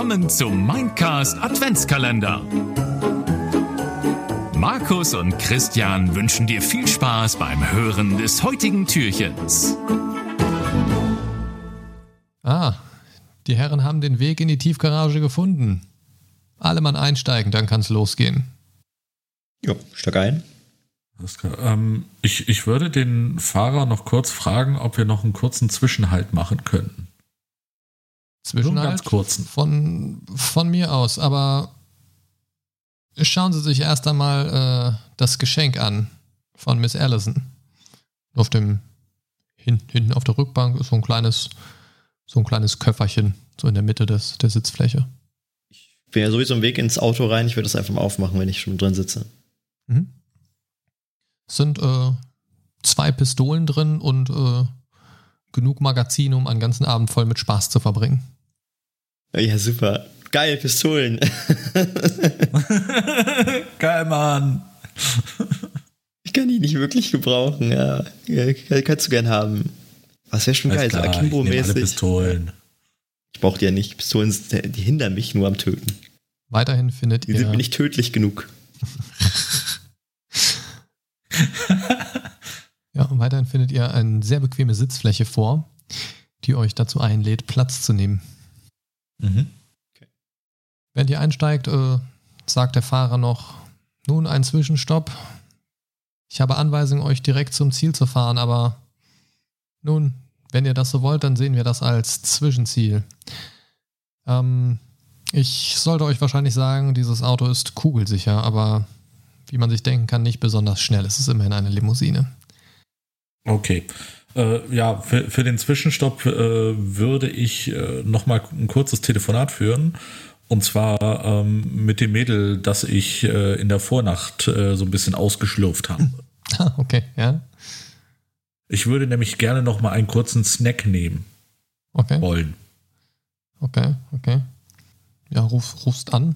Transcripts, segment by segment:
willkommen zum Mindcast Adventskalender. Markus und Christian wünschen dir viel Spaß beim Hören des heutigen Türchens. Ah, die Herren haben den Weg in die Tiefgarage gefunden. Alle Mann einsteigen, dann kann's losgehen. Jo, steig ein. Ähm, ich, ich würde den Fahrer noch kurz fragen, ob wir noch einen kurzen Zwischenhalt machen könnten. Zwischenhalt ganz kurzen. Von, von mir aus, aber schauen Sie sich erst einmal äh, das Geschenk an von Miss Allison. Auf dem hin, hinten auf der Rückbank ist so ein kleines, so ein kleines Köfferchen, so in der Mitte des, der Sitzfläche. Ich bin ja sowieso im Weg ins Auto rein. Ich würde das einfach mal aufmachen, wenn ich schon drin sitze. Mhm. Es sind äh, zwei Pistolen drin und äh, genug Magazine, um einen ganzen Abend voll mit Spaß zu verbringen. Ja, super. Geil, Pistolen. Geil, Mann. ich kann die nicht wirklich gebrauchen, ja. ja kannst du gern haben. Was wäre schon geil, so alle Akimbo-mäßig. Pistolen. Ich brauche die ja nicht. Pistolen, die hindern mich nur am Töten. Weiterhin findet Die ihr. sind mir nicht tödlich genug. Ja, und weiterhin findet ihr eine sehr bequeme Sitzfläche vor, die euch dazu einlädt, Platz zu nehmen. Mhm. Während ihr einsteigt, äh, sagt der Fahrer noch, nun ein Zwischenstopp. Ich habe Anweisung, euch direkt zum Ziel zu fahren, aber nun, wenn ihr das so wollt, dann sehen wir das als Zwischenziel. Ähm, ich sollte euch wahrscheinlich sagen, dieses Auto ist kugelsicher, aber wie man sich denken kann, nicht besonders schnell. Es ist immerhin eine Limousine. Okay. Äh, ja, für, für den Zwischenstopp äh, würde ich äh, nochmal ein kurzes Telefonat führen. Und zwar ähm, mit dem Mädel, das ich äh, in der Vornacht äh, so ein bisschen ausgeschlürft habe. Ah, okay, ja. Ich würde nämlich gerne nochmal einen kurzen Snack nehmen Okay, wollen. okay, okay. Ja, ruf, rufst an.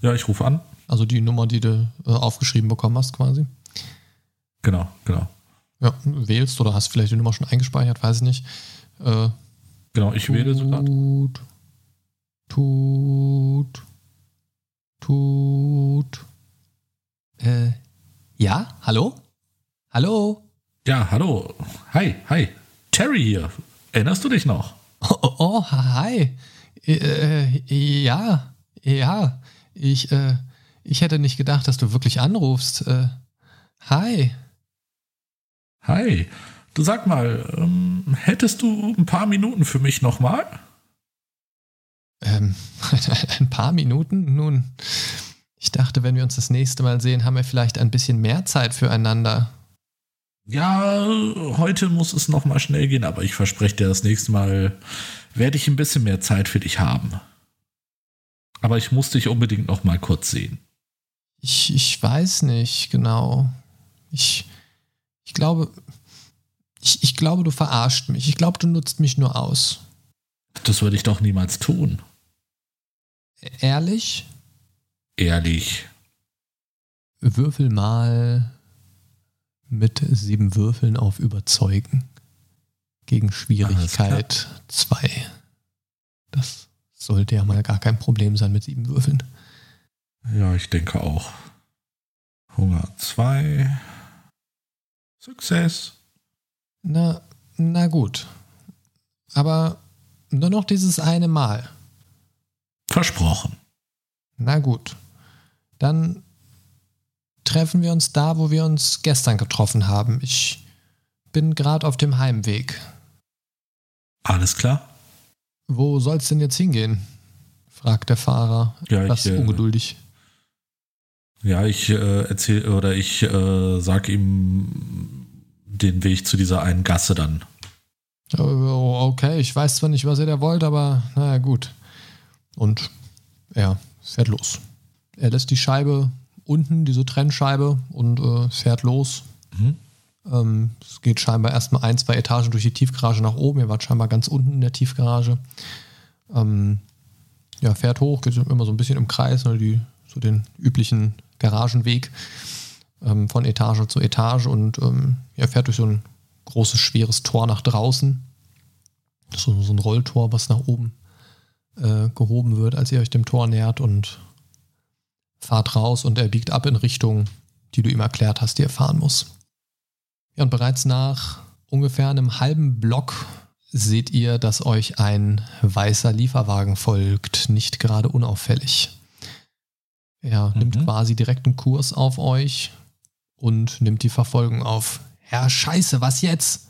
Ja, ich rufe an. Also die Nummer, die du äh, aufgeschrieben bekommen hast, quasi. Genau, genau. Ja, wählst oder hast vielleicht die Nummer schon eingespeichert, weiß ich nicht. Äh, Genau, ich wähle sogar. Tut, tut, tut. Äh, ja, hallo? Hallo? Ja, hallo. Hi, hi. Terry hier. Erinnerst du dich noch? Oh, oh, oh hi. Äh, ja, ja. Ich, äh, ich hätte nicht gedacht, dass du wirklich anrufst. Äh, hi. Hi. Du sag mal, ähm, hättest du ein paar Minuten für mich nochmal? Ähm, ein paar Minuten? Nun, ich dachte, wenn wir uns das nächste Mal sehen, haben wir vielleicht ein bisschen mehr Zeit füreinander. Ja, heute muss es nochmal schnell gehen, aber ich verspreche dir, das nächste Mal werde ich ein bisschen mehr Zeit für dich haben. Aber ich muss dich unbedingt nochmal kurz sehen. Ich, ich weiß nicht genau. Ich, ich glaube, ich, ich glaube, du verarscht mich. Ich glaube, du nutzt mich nur aus. Das würde ich doch niemals tun. Ehrlich? Ehrlich. Würfel mal mit sieben Würfeln auf Überzeugen. Gegen Schwierigkeit 2. Das sollte ja mal gar kein Problem sein mit sieben Würfeln. Ja, ich denke auch. Hunger 2. Success. Na, na gut. Aber nur noch dieses eine Mal. Versprochen. Na gut. Dann treffen wir uns da, wo wir uns gestern getroffen haben. Ich bin gerade auf dem Heimweg. Alles klar? Wo soll's denn jetzt hingehen? fragt der Fahrer, Ja, etwas ich, äh, ungeduldig. Ja, ich äh, erzähle oder ich äh, sag ihm den Weg zu dieser einen Gasse dann. Okay, ich weiß zwar nicht, was ihr da wollt, aber naja, gut. Und er fährt los. Er lässt die Scheibe unten, diese Trennscheibe, und äh, fährt los. Mhm. Ähm, es geht scheinbar erstmal ein, zwei Etagen durch die Tiefgarage nach oben. Ihr wart scheinbar ganz unten in der Tiefgarage. Ähm, ja, fährt hoch, geht immer so ein bisschen im Kreis, ne, die, so den üblichen Garagenweg ähm, von Etage zu Etage und ähm, ja, fährt durch so ein großes, schweres Tor nach draußen. Das ist so, so ein Rolltor, was nach oben äh, gehoben wird, als ihr euch dem Tor nähert und fahrt raus und er biegt ab in Richtung, die du ihm erklärt hast, die er fahren muss. Ja, und bereits nach ungefähr einem halben Block seht ihr, dass euch ein weißer Lieferwagen folgt, nicht gerade unauffällig. Er mhm. nimmt quasi direkten Kurs auf euch und nimmt die Verfolgung auf. Ja, scheiße, was jetzt?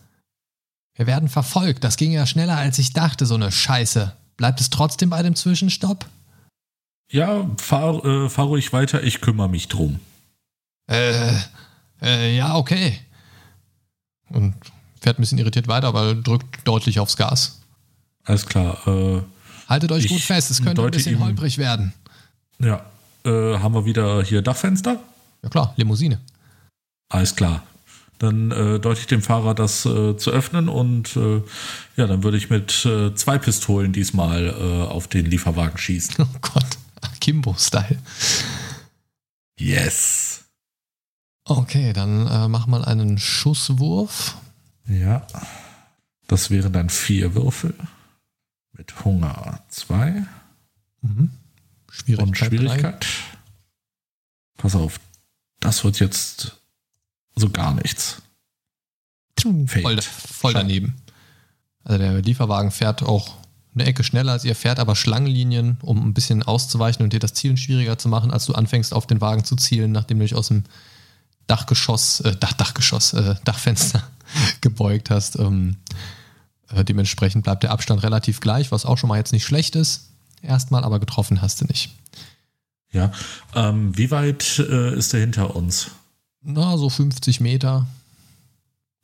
Wir werden verfolgt. Das ging ja schneller, als ich dachte, so eine Scheiße. Bleibt es trotzdem bei dem Zwischenstopp? Ja, fahr, äh, fahr ruhig weiter, ich kümmere mich drum. Äh, äh, ja, okay. Und fährt ein bisschen irritiert weiter, aber drückt deutlich aufs Gas. Alles klar. Äh, Haltet euch gut fest, es könnte ein bisschen ihm, holprig werden. Ja, äh, haben wir wieder hier Dachfenster? Ja klar, Limousine. Alles klar. Dann äh, deute ich dem Fahrer, das äh, zu öffnen und äh, ja, dann würde ich mit äh, zwei Pistolen diesmal äh, auf den Lieferwagen schießen. Oh Gott, Akimbo-Style. Yes. Okay, dann äh, mach mal einen Schusswurf. Ja. Das wären dann vier Würfel. Mit Hunger zwei. Mhm. Schwierigkeit. Und Schwierigkeit. Drei. Pass auf, das wird jetzt so gar nichts. Voll, voll daneben. Also der Lieferwagen fährt auch eine Ecke schneller als ihr, fährt aber Schlangenlinien, um ein bisschen auszuweichen und dir das Zielen schwieriger zu machen, als du anfängst auf den Wagen zu zielen, nachdem du dich aus dem Dachgeschoss, äh, Dach, Dachgeschoss, äh, Dachfenster gebeugt hast. Ähm, äh, dementsprechend bleibt der Abstand relativ gleich, was auch schon mal jetzt nicht schlecht ist. Erstmal, aber getroffen hast du nicht. Ja. Ähm, wie weit äh, ist der hinter uns? Na, so 50 Meter.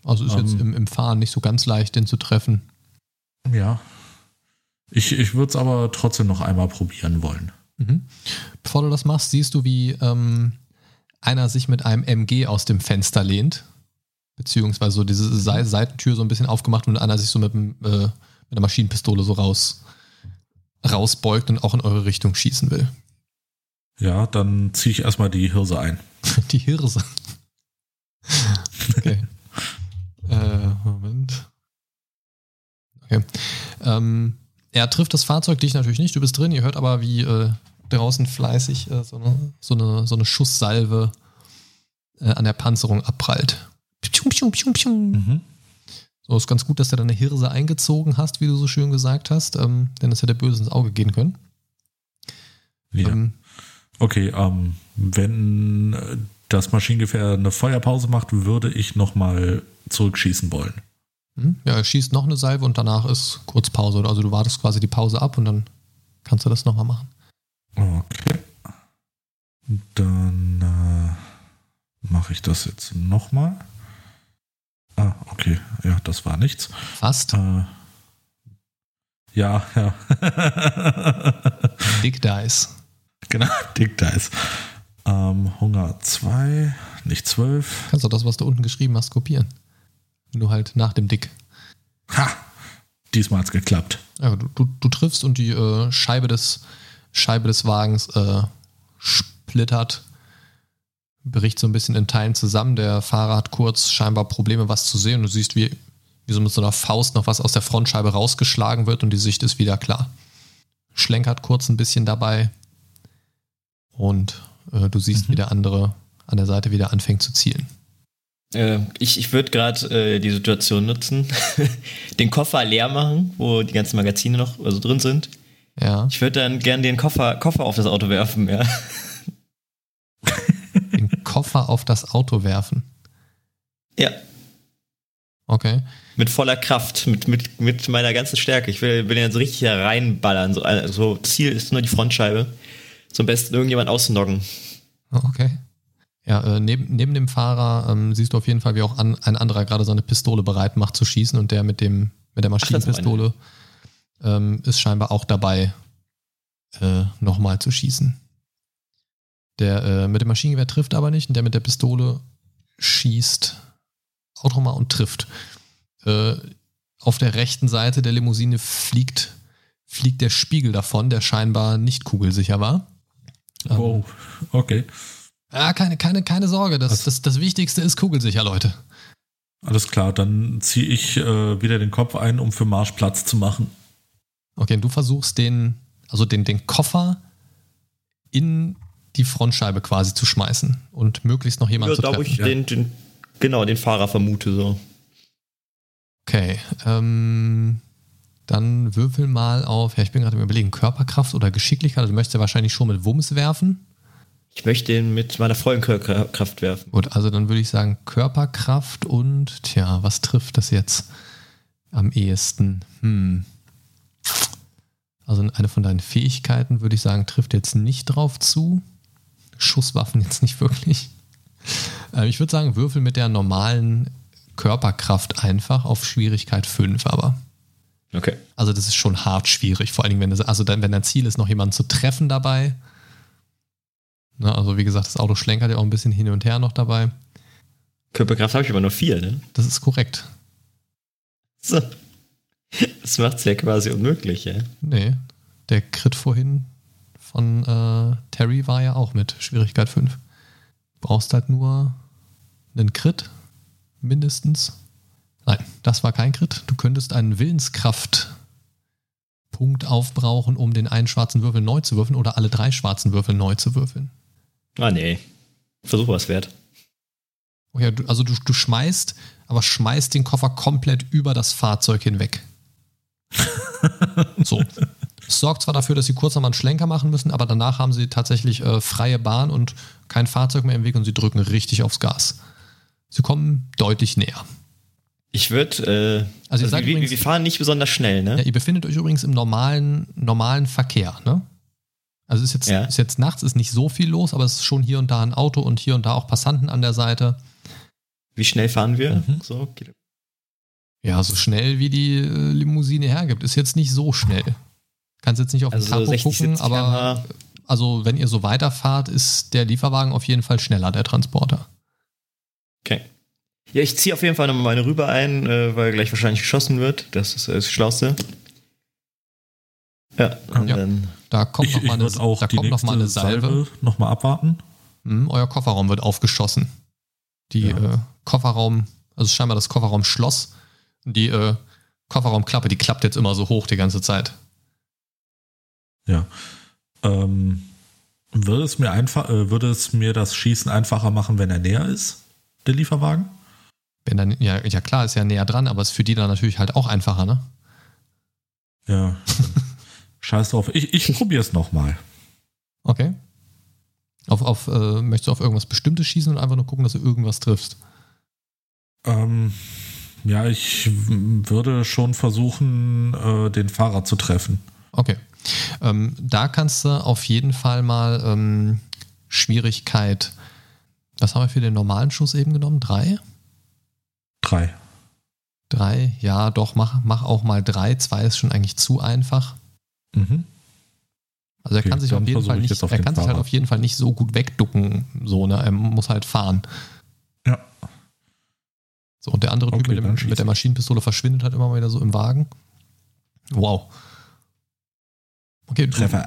Also ist um, jetzt ähm. im, im, Fahren nicht so ganz leicht, den zu treffen. Ja. Ich, ich würde es aber trotzdem noch einmal probieren wollen. Mhm. Bevor du das machst, siehst du, wie ähm, einer sich mit einem MG aus dem Fenster lehnt. Beziehungsweise so diese Seitentür so ein bisschen aufgemacht und einer sich so mit, dem, äh, mit einer Maschinenpistole so raus, rausbeugt und auch in eure Richtung schießen will. Ja, dann ziehe ich erstmal die Hirse ein. die Hirse. Okay. äh, Moment. Okay. Ähm, er trifft das Fahrzeug, dich natürlich nicht, du bist drin, ihr hört aber, wie äh, draußen fleißig äh, so, eine, so, eine, so eine Schusssalve äh, an der Panzerung abprallt. Pium, pium, pium, pium. Mhm. So ist ganz gut, dass du deine Hirse eingezogen hast, wie du so schön gesagt hast, ähm, denn es hätte böse ins Auge gehen können. Ja. Ähm, okay, ähm, wenn das Maschinengewehr eine Feuerpause macht, würde ich nochmal zurückschießen wollen. Hm? Ja, er schießt noch eine Salve und danach ist kurz Pause. Also du wartest quasi die Pause ab und dann kannst du das nochmal machen. Okay. Dann äh, mache ich das jetzt nochmal. Ah, okay. Ja, das war nichts. Fast. Äh, ja, ja. Dick Dice. Genau, Dick Dice. Ähm, Hunger 2, nicht 12. Kannst du das, was du unten geschrieben hast, kopieren. Nur halt nach dem Dick. Ha! Diesmal hat es geklappt. Ja, du, du, du, triffst und die äh, Scheibe des Scheibe des Wagens äh, splittert, bricht so ein bisschen in Teilen zusammen. Der Fahrer hat kurz scheinbar Probleme, was zu sehen. Du siehst, wie, wie so mit so einer Faust noch was aus der Frontscheibe rausgeschlagen wird und die Sicht ist wieder klar. Schlenkert kurz ein bisschen dabei und du siehst, mhm. wie der andere an der Seite wieder anfängt zu zielen. Äh, ich ich würde gerade äh, die Situation nutzen, den Koffer leer machen, wo die ganzen Magazine noch also drin sind ja. Ich würde dann gern den Koffer, Koffer auf das Auto werfen, ja. Den Koffer auf das Auto werfen? Ja. Okay. Mit voller Kraft, mit, mit, mit meiner ganzen Stärke. Ich will, will jetzt richtig reinballern. So, also Ziel ist nur die Frontscheibe. Zum besten irgendjemand auszunoggen. Okay. Ja, äh, neben, neben dem Fahrer ähm, siehst du auf jeden Fall, wie auch an, ein anderer gerade seine Pistole bereit macht zu schießen und der mit dem mit der Maschinenpistole ähm, ist scheinbar auch dabei, äh, nochmal zu schießen. Der äh, mit dem Maschinengewehr trifft aber nicht und der mit der Pistole schießt auch nochmal und trifft. Äh, auf der rechten Seite der Limousine fliegt, fliegt der Spiegel davon, der scheinbar nicht kugelsicher war. Ähm, wow, okay. Ja, keine, keine, keine Sorge. Das, das, das Wichtigste ist kugelsicher, Leute. Alles klar, dann ziehe ich äh, wieder den Kopf ein, um für Marsch Platz zu machen. Okay, du versuchst den also den, den Koffer in die Frontscheibe quasi zu schmeißen und möglichst noch jemanden Ja, zu da wo treffen. ich den, den, genau, den Fahrer vermute so. Okay, ähm, dann würfel mal auf, ja, ich bin gerade im Überlegen, Körperkraft oder Geschicklichkeit. Also du möchtest ja wahrscheinlich schon mit Wumms werfen. Ich möchte ihn mit meiner vollen Körperkraft werfen. Gut, also dann würde ich sagen Körperkraft und, tja, was trifft das jetzt am ehesten? Hm. Also eine von deinen Fähigkeiten würde ich sagen, trifft jetzt nicht drauf zu. Schusswaffen jetzt nicht wirklich. Äh, Ich würde sagen, würfel mit der normalen Körperkraft einfach auf Schwierigkeit 5, aber. Okay. Also das ist schon hart schwierig, vor allen Dingen, wenn das, also dann, wenn dein Ziel ist, noch jemanden zu treffen dabei. Ne, also wie gesagt, das Auto schlenkert ja auch ein bisschen hin und her noch dabei. Körperkraft habe ich aber nur vier, ne? Das ist korrekt. So. Das macht es ja quasi unmöglich, ja. Nee, der Crit vorhin von äh, Terry war ja auch mit Schwierigkeit 5. Du brauchst halt nur einen Crit, mindestens. Nein, das war kein Crit. Du könntest einen Willenskraftpunkt aufbrauchen, um den einen schwarzen Würfel neu zu würfeln oder alle drei schwarzen Würfel neu zu würfeln. Ah, nee. Versuch was wert. Oh ja, du, also du, du schmeißt, aber schmeißt den Koffer komplett über das Fahrzeug hinweg. so. Es sorgt zwar dafür, dass sie kurz nochmal einen Schlenker machen müssen, aber danach haben sie tatsächlich äh, freie Bahn und kein Fahrzeug mehr im Weg und sie drücken richtig aufs Gas. Sie kommen deutlich näher. Ich würde, äh, Also ihr seid wir, übrigens- wir fahren nicht besonders schnell, ne? Ja, ihr befindet euch übrigens im normalen, normalen Verkehr, ne? Also ist jetzt, Ja. ist jetzt nachts, ist nicht so viel los, aber es ist schon hier und da ein Auto und hier und da auch Passanten an der Seite. Wie schnell fahren wir? Mhm. So, Kilo- Ja, so schnell wie die äh, Limousine hergibt, ist jetzt nicht so schnell. Kannst jetzt nicht auf also den so Tacho 60, gucken, 70 aber also wenn ihr so weiterfahrt, ist der Lieferwagen auf jeden Fall schneller, der Transporter. Okay. Ja, ich ziehe auf jeden Fall nochmal meine Rübe ein, äh, weil gleich wahrscheinlich geschossen wird. Das ist äh, das Schlauste. Ja, und Ja. dann. Da kommt Ich, noch ich mal eine, auch da kommt noch mal eine Salve. Salve nochmal abwarten. Hm, euer Kofferraum wird aufgeschossen. Die Ja. äh, Kofferraum, also scheinbar das Kofferraumschloss. Die äh, Kofferraumklappe, die klappt jetzt immer so hoch die ganze Zeit. Ja. Ähm, würde es mir einfach, äh, würde es mir das Schießen einfacher machen, wenn er näher ist, der Lieferwagen? Wenn dann, ja, ja klar, ist ja näher dran, aber ist für die dann natürlich halt auch einfacher, ne? Ja. Scheiß drauf. Ich, ich probiere es nochmal. Okay. Auf, auf, äh, möchtest du auf irgendwas Bestimmtes schießen und einfach nur gucken, dass du irgendwas triffst? Ähm, ja, ich würde schon versuchen, äh, den Fahrer zu treffen. Okay. Ähm, da kannst du auf jeden Fall mal ähm, Schwierigkeit. Was haben wir für den normalen Schuss eben genommen? Drei? Drei. Drei? Ja, doch, mach, mach auch mal drei. Zwei ist schon eigentlich zu einfach. Mhm. Also er Okay, kann sich auf jeden Fall ich nicht, er kann sich halt auf jeden Fall nicht so gut wegducken, so, ne? Er muss halt fahren. Ja. So, und der andere Typ Okay, mit, dann dem, mit der. Maschinenpistole verschwindet halt immer mal wieder so im Wagen. Wow. Okay, du,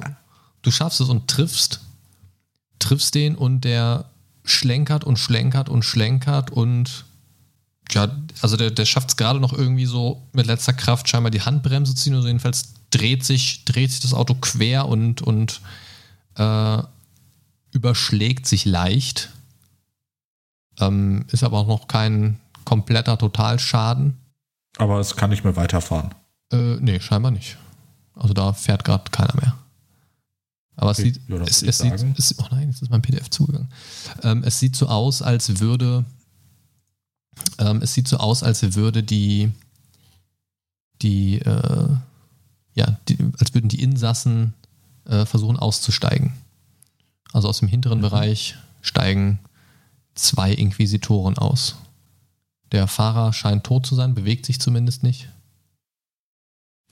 du schaffst es und triffst, triffst den und der schlenkert und schlenkert und schlenkert und ja, also der, der schafft es gerade noch irgendwie so mit letzter Kraft scheinbar die Handbremse zu ziehen. Also jedenfalls dreht sich, dreht sich das Auto quer und, und äh, überschlägt sich leicht. Ähm, ist aber auch noch kein kompletter Totalschaden. Aber es kann nicht mehr weiterfahren. Äh, nee, scheinbar nicht. Also da fährt gerade keiner mehr. Aber es Okay, sieht, ja, es, es sieht, es, oh nein, jetzt ist mein PDF zugegangen. Ähm, es sieht so aus, als würde, ähm, es sieht so aus, als würde die, die, äh, ja, die, als würden die Insassen äh, versuchen auszusteigen. Also aus dem hinteren Mhm. Bereich steigen zwei Inquisitoren aus. Der Fahrer scheint tot zu sein, bewegt sich zumindest nicht.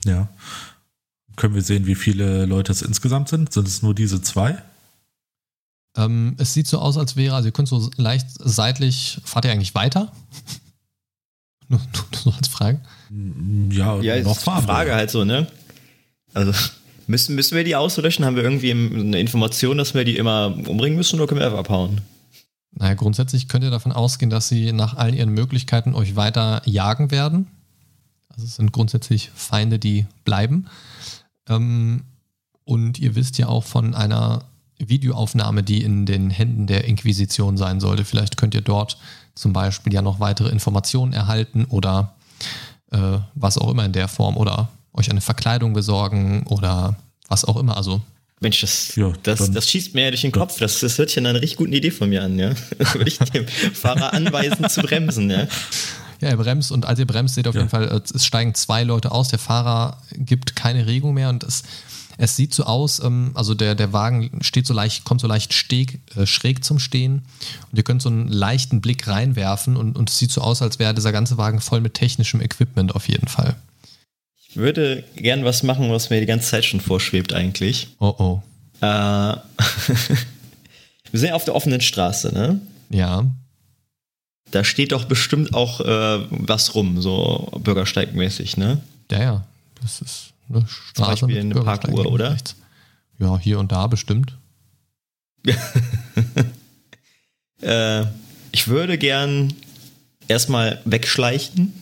Ja. Können wir sehen, wie viele Leute es insgesamt sind? Sind es nur diese zwei? Ähm, es sieht so aus, als wäre, also ihr könnt so leicht seitlich, fahrt ihr eigentlich weiter? nur, nur so als Frage. Ja, Ja, noch ist die fahren. Frage halt so, ne? Also, müssen, müssen wir die auslöschen? Haben wir irgendwie eine Information, dass wir die immer umbringen müssen oder können wir einfach abhauen? Naja, grundsätzlich könnt ihr davon ausgehen, dass sie nach allen ihren Möglichkeiten euch weiter jagen werden. Also es sind grundsätzlich Feinde, die bleiben. Ähm, Und ihr wisst ja auch von einer Videoaufnahme, die in den Händen der Inquisition sein sollte. Vielleicht könnt ihr dort zum Beispiel ja noch weitere Informationen erhalten oder äh, was auch immer in der Form oder euch eine Verkleidung besorgen oder was auch immer. Also Mensch, das, Ja, das, dann- das schießt mir ja durch den Kopf. Das, das hört sich an einer richtig guten Idee von mir an, ja. Würde ich dem Fahrer anweisen zu bremsen, ja. Ja, ihr bremst und als ihr bremst, seht ihr auf Ja. jeden Fall, äh, es steigen zwei Leute aus. Der Fahrer gibt keine Regung mehr und es, es sieht so aus, ähm, also der, der Wagen steht so leicht, kommt so leicht steg, äh, schräg zum Stehen und ihr könnt so einen leichten Blick reinwerfen und, und es sieht so aus, als wäre dieser ganze Wagen voll mit technischem Equipment auf jeden Fall. Ich würde gern was machen, was mir die ganze Zeit schon vorschwebt eigentlich. Oh oh. Äh, wir sind ja auf der offenen Straße, ne? Ja. Da steht doch bestimmt auch äh, was rum, so bürgersteigmäßig, ne? Ja, ja. Das ist eine Straße Beispiel mit eine Parkuhr, oder? rechts. Ja, hier und da bestimmt. Äh, ich würde gern erstmal wegschleichen.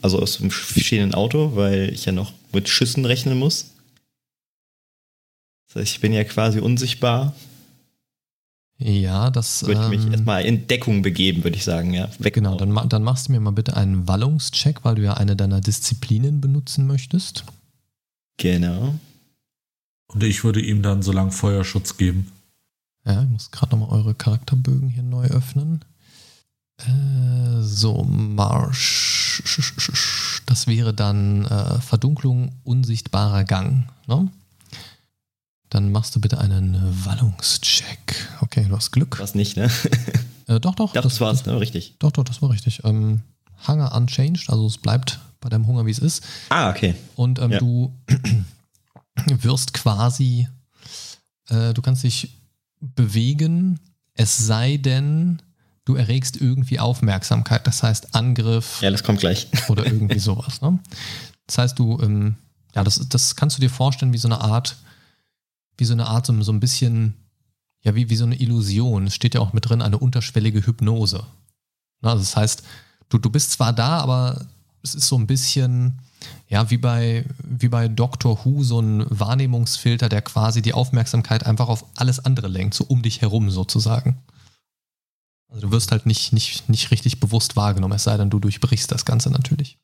Also aus dem stehenden Auto, weil ich ja noch mit Schüssen rechnen muss. Das heißt, ich bin ja quasi unsichtbar. Ja, das. Würde ich mich ähm, erstmal in Deckung begeben, würde ich sagen, ja. Weg Genau, dann, dann machst du mir mal bitte einen Wallungscheck, weil du ja eine deiner Disziplinen benutzen möchtest. Genau. Und ich würde ihm dann so lang Feuerschutz geben. Ja, ich muss gerade nochmal eure Charakterbögen hier neu öffnen. Äh, so, Marsch. Das wäre dann äh, Verdunklung, unsichtbarer Gang. Ne? Dann machst du bitte einen Wallungscheck. Okay, du hast Glück. Was nicht, ne? Äh, doch, doch. Doch, das war's, ne? Richtig. Doch, doch, das war richtig. Ähm, Hunger unchanged, also es bleibt bei deinem Hunger, wie es ist. Ah, okay. Und ähm, Ja. du wirst quasi, äh, du kannst dich bewegen, es sei denn, du erregst irgendwie Aufmerksamkeit, das heißt Angriff Ja, das kommt gleich. oder irgendwie sowas. Ne? Das heißt, du, ähm, ja, das, das kannst du dir vorstellen wie so eine Art, wie so eine Art, so, so ein bisschen, ja, wie, wie so eine Illusion. Es steht ja auch mit drin, eine unterschwellige Hypnose. Na, also das heißt, du, du bist zwar da, aber es ist so ein bisschen, ja, wie bei, wie bei Doctor Who, so ein Wahrnehmungsfilter, der quasi die Aufmerksamkeit einfach auf alles andere lenkt, so um dich herum sozusagen. Also du wirst halt nicht, nicht, nicht richtig bewusst wahrgenommen, es sei denn, du durchbrichst das Ganze natürlich.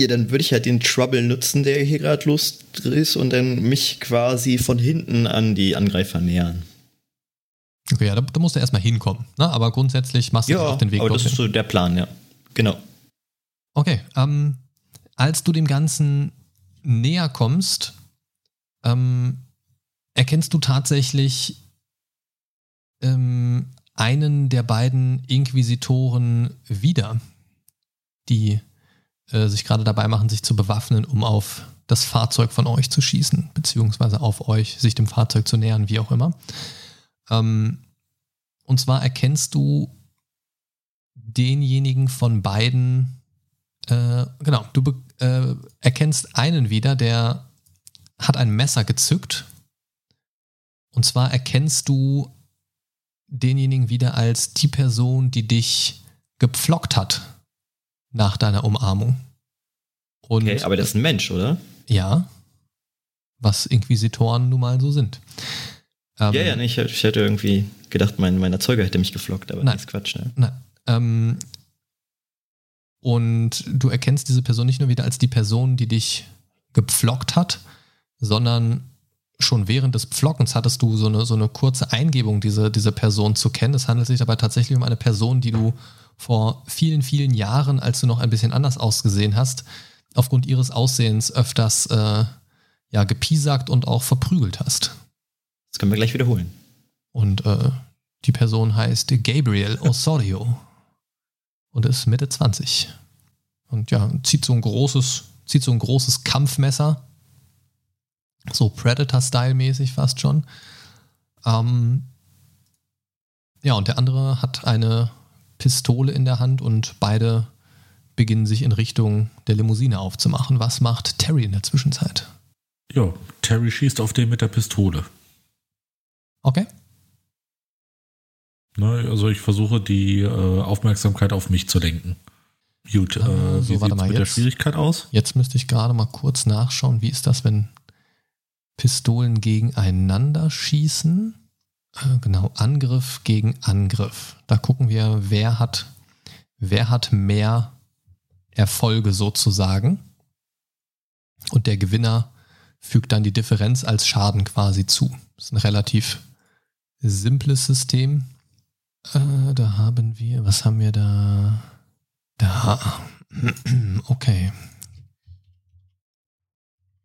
Ja, dann würde ich halt den Trouble nutzen, der hier gerade los ist und dann mich quasi von hinten an die Angreifer nähern. Okay, ja, da, da musst du erstmal hinkommen. Ne? Aber grundsätzlich machst du Ja, auf den Weg aber das ist so der Plan, ja. Genau. Okay, ähm, als du dem Ganzen näher kommst, ähm, erkennst du tatsächlich ähm, einen der beiden Inquisitoren wieder, die äh, sich gerade dabei machen, sich zu bewaffnen, um auf das Fahrzeug von euch zu schießen, beziehungsweise auf euch, sich dem Fahrzeug zu nähern, wie auch immer. Ähm, und zwar erkennst du denjenigen von beiden, äh, genau, du äh, erkennst einen wieder, der hat ein Messer gezückt. Und zwar erkennst du denjenigen wieder als die Person, die dich gepflockt hat nach deiner Umarmung. Und Okay, aber das ist ein Mensch, oder? ja, was Inquisitoren nun mal so sind. Ähm, ja, ja, nee, ich, ich hätte irgendwie gedacht, mein, mein Erzeuger hätte mich geflockt, aber Nein. das ist Quatsch, ne? Nein. Ähm, und du erkennst diese Person nicht nur wieder als die Person, die dich gepflockt hat, sondern schon während des Pflockens hattest du so eine, so eine kurze Eingebung, diese, diese Person zu kennen. Es handelt sich dabei tatsächlich um eine Person, die du vor vielen, vielen Jahren, als du noch ein bisschen anders ausgesehen hast, aufgrund ihres Aussehens öfters äh, ja, gepiesackt und auch verprügelt hast. Das können wir gleich wiederholen. Und äh, die Person heißt Gabriel Osorio und ist Mitte 20. Und ja, zieht so ein großes, zieht so ein großes Kampfmesser. So Predator-Style-mäßig fast schon. Ähm, ja, und der andere hat eine Pistole in der Hand und beide beginnen sich in Richtung der Limousine aufzumachen. Was macht Terry in der Zwischenzeit? Ja, Terry schießt auf den mit der Pistole. Okay. Ne, also ich versuche die äh, Aufmerksamkeit auf mich zu lenken. Gut, äh, Ah, so, wie sieht's mal, mit der jetzt. Schwierigkeit aus? Jetzt müsste ich gerade mal kurz nachschauen, wie ist das, wenn Pistolen gegeneinander schießen. Äh, genau, Angriff gegen Angriff. Da gucken wir, wer hat, wer hat mehr Erfolge sozusagen. Und der Gewinner fügt dann die Differenz als Schaden quasi zu. Das ist ein relativ simples System. Äh, da haben wir, was haben wir da? Da. Okay.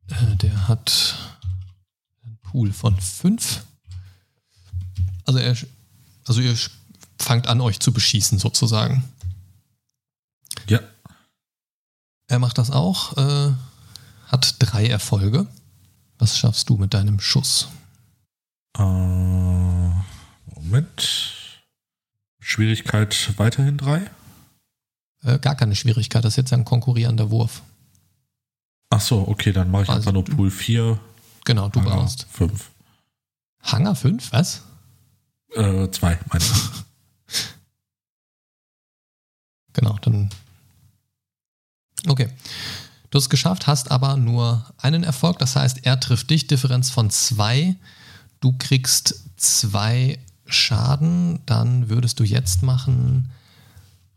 Äh, der hat einen Pool von fünf. Also er, also ihr fangt an, euch zu beschießen sozusagen. Ja. Er macht das auch, äh, hat drei Erfolge. Was schaffst du mit deinem Schuss? Äh, Moment. Schwierigkeit weiterhin drei? Äh, gar keine Schwierigkeit, das ist jetzt ein konkurrierender Wurf. Ach so, okay, dann mache ich Also einfach nur du- Pool 4. Genau, du brauchst. 5. Hanger 5, was? Äh, 2, meine ich. Genau, dann. Okay. Du hast es geschafft, hast aber nur einen Erfolg. Das heißt, er trifft dich, Differenz von zwei. Du kriegst zwei Schaden. Dann würdest du jetzt machen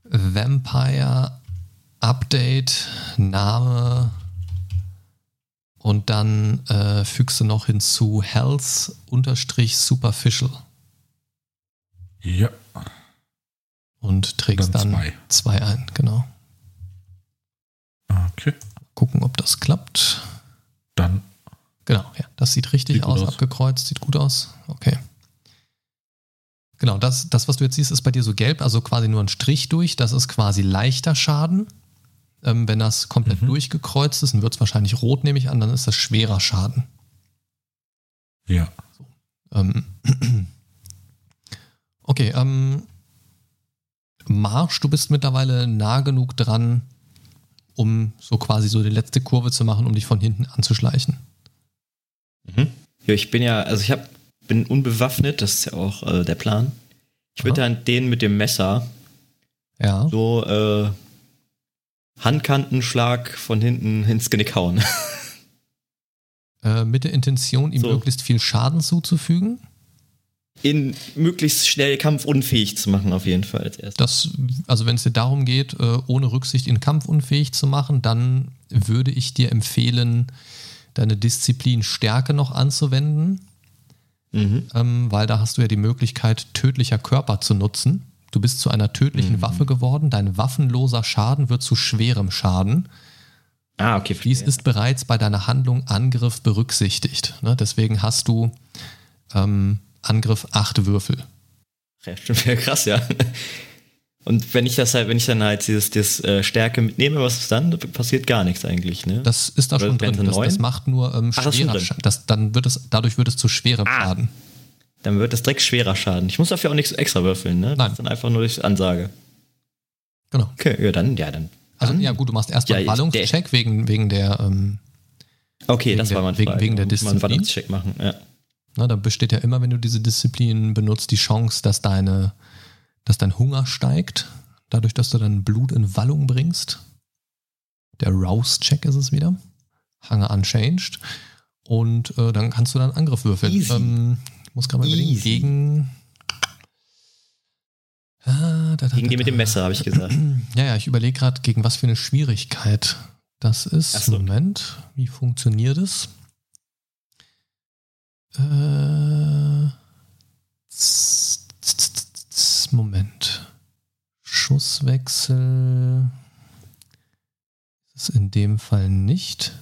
Vampire Update, Name und dann äh, fügst du noch hinzu Health unterstrich Superficial Ja, und trägst Dann dann, zwei. zwei ein. Genau. okay. Gucken, ob das klappt. Dann, Genau, ja, das sieht richtig Sieht aus, aus. abgekreuzt, sieht gut aus. Okay. Genau, das, das, was du jetzt siehst, ist bei dir so gelb, also quasi nur ein Strich durch. Das ist quasi leichter Schaden. Ähm, wenn das komplett Mhm. durchgekreuzt ist, dann wird es wahrscheinlich rot, nehme ich an, dann ist das schwerer Schaden. ja. Ähm, okay, ähm, Marsch, du bist mittlerweile nah genug dran, um so quasi so die letzte Kurve zu machen, um dich von hinten anzuschleichen. Mhm. Ja, ich bin ja, also ich hab, bin unbewaffnet, das ist ja auch äh, der Plan. Ich würde dann den mit dem Messer Ja. so äh, Handkantenschlag von hinten ins Genick hauen. Äh, mit der Intention, ihm So. möglichst viel Schaden zuzufügen. In möglichst schnell kampfunfähig zu machen, auf jeden Fall als erstes. Das, also wenn es dir darum geht, äh, ohne Rücksicht ihn kampfunfähig zu machen, dann würde ich dir empfehlen, deine Disziplin Stärke noch anzuwenden, Mhm. ähm, weil da hast du ja die Möglichkeit, tödlicher Körper zu nutzen. Du bist zu einer tödlichen Mhm. Waffe geworden, dein waffenloser Schaden wird zu schwerem Schaden. Ah, okay. Dies ist bereits bei deiner Handlung Angriff berücksichtigt. Ne? Deswegen hast du ähm, Angriff 8 Würfel. Ja, stimmt, ja, krass, ja. Und wenn ich das halt, wenn ich dann halt dieses, dieses äh, Stärke mitnehme, was ist dann? Da passiert gar nichts eigentlich, ne? Das ist da Oder schon drin. Das, das macht nur ähm, Ach, schwerer. Schaden. Das, dann wird es, dadurch wird es zu schwerem Ah. Schaden. dann wird das direkt schwerer Schaden. Ich muss dafür auch nichts extra würfeln, ne? Nein. Das ist dann einfach nur durch Ansage. Genau. Okay, ja, dann, ja, dann. Also ja gut, du machst erstmal Ja, einen jetzt der- Ballungscheck wegen, wegen der, ähm, Okay, wegen das der- war mein wegen- wegen der Mal einen Disziplin. Wandlungscheck machen, ja. na, da besteht ja immer, wenn du diese Disziplin benutzt, die Chance, dass deine, dass dein Hunger steigt, dadurch, dass du dein Blut in Wallung bringst. Der Rouse-Check ist es wieder. Hunger unchanged. Und äh, dann kannst du dann Angriff würfeln. Easy. Ähm, ich muss gerade mal überlegen, Easy. gegen. Ah, da, da, Gegen da, die mit dem. Messer, habe ich gesagt. Ja, ja, ich überlege gerade, gegen was für eine Schwierigkeit das ist. So. Moment, wie funktioniert es? Äh, Moment. Schusswechsel ist in dem Fall nicht.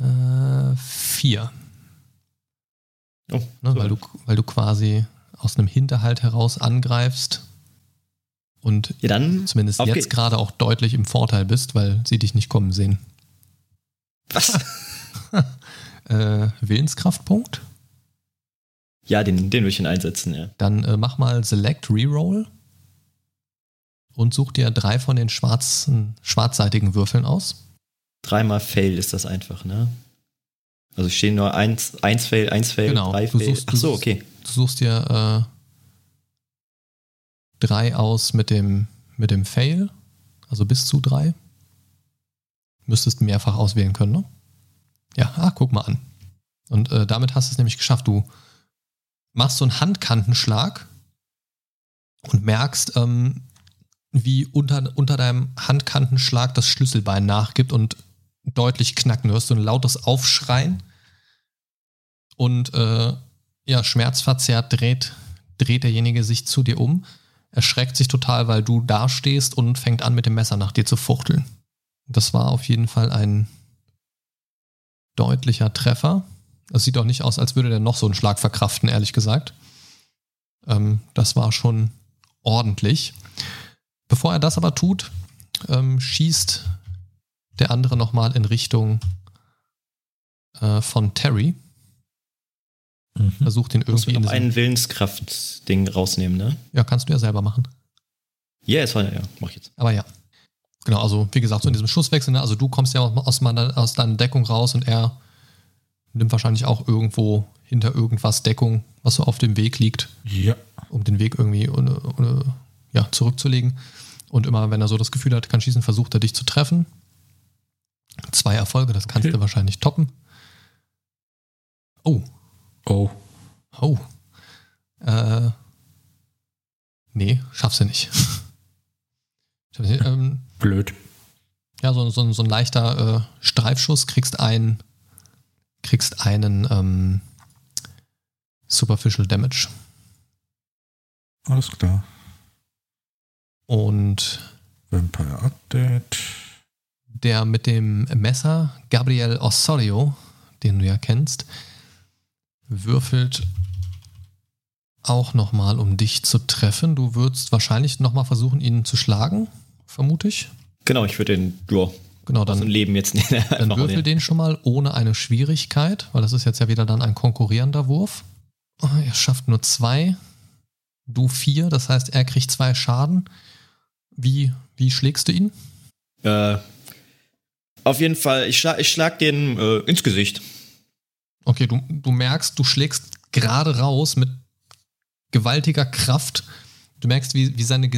Äh, vier. Oh, Ne, so. weil, du, weil du quasi aus einem Hinterhalt heraus angreifst und ja, dann. zumindest jetzt gerade auch deutlich im Vorteil bist, weil sie dich nicht kommen sehen. Was? Äh, Willenskraftpunkt. Ja, den, den würde ich ihn einsetzen, ja. Dann äh, mach mal Select Reroll und such dir drei von den schwarzen, schwarzseitigen Würfeln aus. Dreimal Fail ist das einfach, ne? Also stehen nur eins, eins Fail, eins Fail, Genau, drei Fail. suchst- Ach so, okay. Du suchst dir äh, drei aus mit dem, mit dem Fail, also bis zu drei. Müsstest mehrfach auswählen können, ne? Ja, ah, guck mal an. Und äh, damit hast du es nämlich geschafft. Du machst so einen Handkantenschlag und merkst, ähm, wie unter, unter deinem Handkantenschlag das Schlüsselbein nachgibt und deutlich knacken. Du hörst so ein lautes Aufschreien und äh, ja, schmerzverzerrt dreht, dreht derjenige sich zu dir um, erschreckt sich total, weil du dastehst und fängt an, mit dem Messer nach dir zu fuchteln. Das war auf jeden Fall ein deutlicher Treffer. Es sieht auch nicht aus, als würde der noch so einen Schlag verkraften, ehrlich gesagt. Ähm, das war schon ordentlich. Bevor er das aber tut, ähm, schießt der andere nochmal in Richtung äh, von Terry. Mhm. Versucht ihn irgendwie in noch diesen, ein Willenskraft-Ding rausnehmen, ne? Ja, kannst du ja selber machen. Ja, es war ja, mach ich jetzt. Aber ja. Genau, also wie gesagt, so in diesem Schusswechsel, ne? also du kommst ja aus, meiner, aus deiner Deckung raus und er nimmt wahrscheinlich auch irgendwo hinter irgendwas Deckung, was so auf dem Weg liegt, Ja. um den Weg irgendwie ohne, ohne, ja, zurückzulegen. Und immer, wenn er so das Gefühl hat, kann schießen, versucht er dich zu treffen. Zwei Erfolge, das kannst Okay. du wahrscheinlich toppen. Oh, Oh. oh. Äh, nee, schaffst du nicht. Ähm, Blöd. Ja, so, so, so ein leichter äh, Streifschuss, kriegst einen, kriegst einen ähm, Superficial Damage. Alles klar. Und Vampire Update. der mit dem Messer, Gabriel Osorio, den du ja kennst, würfelt auch nochmal, um dich zu treffen. Du würdest wahrscheinlich nochmal versuchen, ihn zu schlagen, vermute ich. Genau, ich würde den, ja, Genau, aus dann, Leben jetzt nicht dann einfach würfel den. schon mal ohne eine Schwierigkeit, weil das ist jetzt ja wieder dann ein konkurrierender Wurf. Oh, Er schafft nur zwei, du vier, das heißt, er kriegt zwei Schaden. Wie, wie schlägst du ihn? Äh, auf jeden Fall, ich schlag, ich schlag den äh, ins Gesicht. Okay, du, du merkst, du schlägst gerade raus mit gewaltiger Kraft. Du merkst, wie, wie seine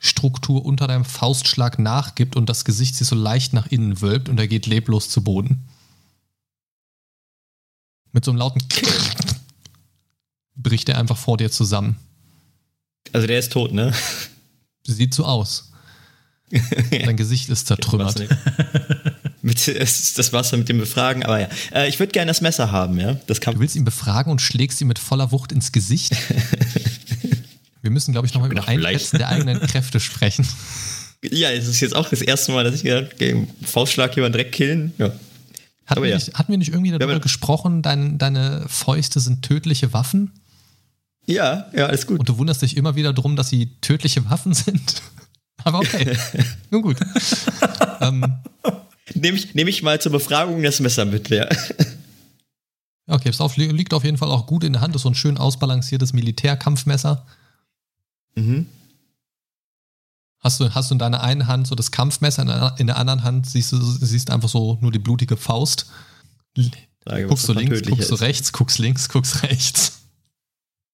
Gesichtsstruktur unter deinem Faustschlag nachgibt und das Gesicht sich so leicht nach innen wölbt und er geht leblos zu Boden. Mit so einem lauten bricht er einfach vor dir zusammen. Also der ist tot, ne? Sieht so aus. Sein Gesicht ist zertrümmert. mit, das Wasser mit dem Befragen, aber ja. Äh, ich würde gerne das Messer haben, ja. Das kann Du willst ihn befragen und schlägst ihn mit voller Wucht ins Gesicht? Wir müssen, glaube ich, nochmal über. Einschätzen der eigenen Kräfte sprechen. Ja, es ist jetzt auch das erste Mal, dass ich gedacht, gegen Faustschlag jemanden direkt killen. Ja. Hatten, wir, ja. nicht, hatten wir nicht irgendwie darüber aber- gesprochen, dein, deine Fäuste sind tödliche Waffen? ja, ja, alles gut. Und du wunderst dich immer wieder drum, dass sie tödliche Waffen sind? Aber okay. Nun gut. ähm, Nehme ich, nehm ich mal zur Befragung das Messer mit, ja. okay, es liegt auf jeden Fall auch gut in der Hand. ist so ein schön ausbalanciertes Militärkampfmesser. Mhm. Hast du, hast du in deiner einen Hand so das Kampfmesser, in der, in der anderen Hand siehst du siehst einfach so nur die blutige Faust. Frage, Guckst du links, guckst du rechts, guckst links, guckst rechts.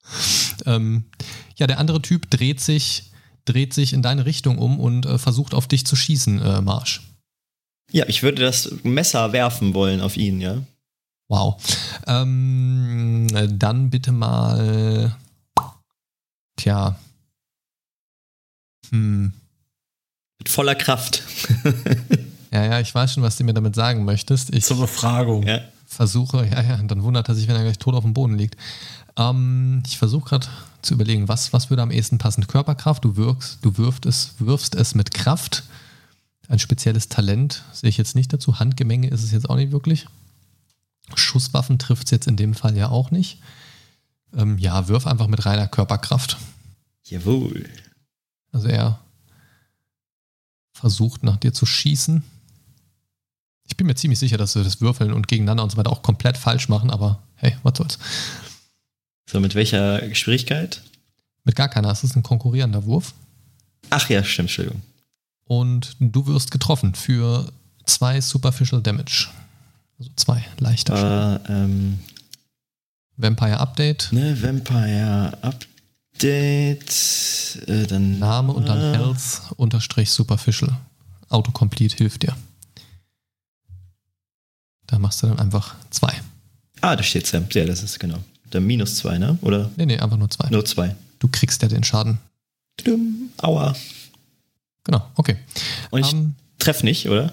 ähm, ja, der andere Typ dreht sich, dreht sich in deine Richtung um und äh, versucht auf dich zu schießen, äh, Marsch. Ja, ich würde das Messer werfen wollen auf ihn, ja. Wow. Ähm, äh, dann bitte mal. Tja. Hm. Mit voller Kraft. Ja, ja, ich weiß schon, was du mir damit sagen möchtest. Ich Zur Befragung. ja. versuche, ja, ja, dann wundert er sich, wenn er gleich tot auf dem Boden liegt. Ähm, ich versuche gerade zu überlegen, was, was würde am ehesten passen? Körperkraft, du wirkst, du wirfst es, wirfst es mit Kraft. Ein spezielles Talent sehe ich jetzt nicht dazu. Handgemenge ist es jetzt auch nicht wirklich. Schusswaffen trifft es jetzt in dem Fall ja auch nicht. Ähm, ja, wirf einfach mit reiner Körperkraft. Jawohl. Also er versucht nach dir zu schießen. Ich bin mir ziemlich sicher, dass wir das Würfeln und gegeneinander und so weiter auch komplett falsch machen, aber hey, was soll's. So, mit welcher Schwierigkeit? Mit gar keiner. Es ist ein konkurrierender Wurf. Ach ja, stimmt, Entschuldigung. Und du wirst getroffen für zwei Superficial Damage. Also zwei leichter Schaden. Äh, ähm, Vampire Update, ne, Vampire Update. Äh, dann. Name und dann äh, Health unterstrich Superficial. Autocomplete hilft dir. Da machst du dann einfach zwei. Ah, da steht's ja. Ja, das ist genau. Der minus zwei, ne? Oder Nee, nee, einfach nur zwei. nur zwei? Du kriegst ja den Schaden. Aua. Genau, okay. Und ich Ähm, treff nicht, oder?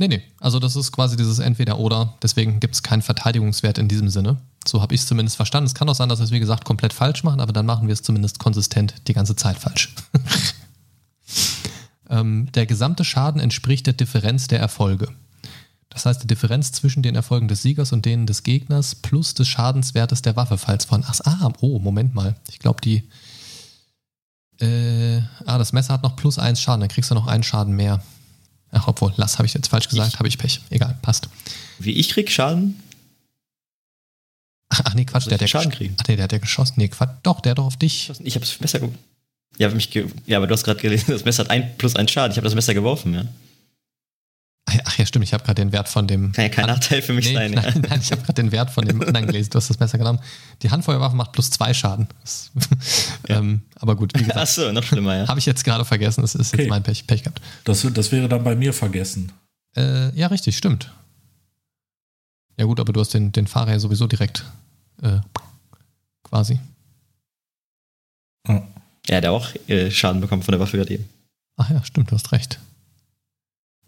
Nee, nee. Also das ist quasi dieses Entweder-Oder. Deswegen gibt es keinen Verteidigungswert in diesem Sinne. So habe ich es zumindest verstanden. Es kann auch sein, dass wir es, wie gesagt, komplett falsch machen, aber dann machen wir es zumindest konsistent die ganze Zeit falsch. ähm, der gesamte Schaden entspricht der Differenz der Erfolge. Das heißt, die Differenz zwischen den Erfolgen des Siegers und denen des Gegners plus des Schadenswertes der Waffe, falls von. Ach, ah, oh, Moment mal. Ich glaube, die. Äh, ah, das Messer hat noch plus eins Schaden, dann kriegst du noch einen Schaden mehr. Ach, obwohl, lass, habe ich jetzt falsch gesagt, habe ich Pech. Egal, passt. Wie ich krieg Schaden? Ach, ach nee, Quatsch, der hat ja Schaden kriegen? Ach nee, der hat ja geschossen. Nee, Quatsch, doch, der hat doch auf dich. Ich habe das Messer ge ja, aber mich ge ja, aber du hast gerade gelesen, das Messer hat ein plus ein Schaden. Ich habe das Messer geworfen, ja. Ach ja, ach ja stimmt, ich habe gerade den Wert von dem. Kann ja kein Nachteil für mich nee, sein. Nein, ja. nein, ich habe gerade den Wert von dem anderen gelesen. Du hast das Messer genommen. Die Handfeuerwaffe macht plus zwei Schaden. Das, ähm, aber gut, wie gesagt, Achso, noch schlimmer, ja. habe ich jetzt gerade vergessen. Das ist Okay. jetzt mein Pech, Pech gehabt. Das, das wäre dann bei mir vergessen. Äh, ja, richtig, stimmt. Ja gut, aber du hast den, den Fahrer ja sowieso direkt äh, quasi. Ja. Er hat auch äh, Schaden bekommen von der Waffe gerade eben. Ach ja, stimmt, du hast recht.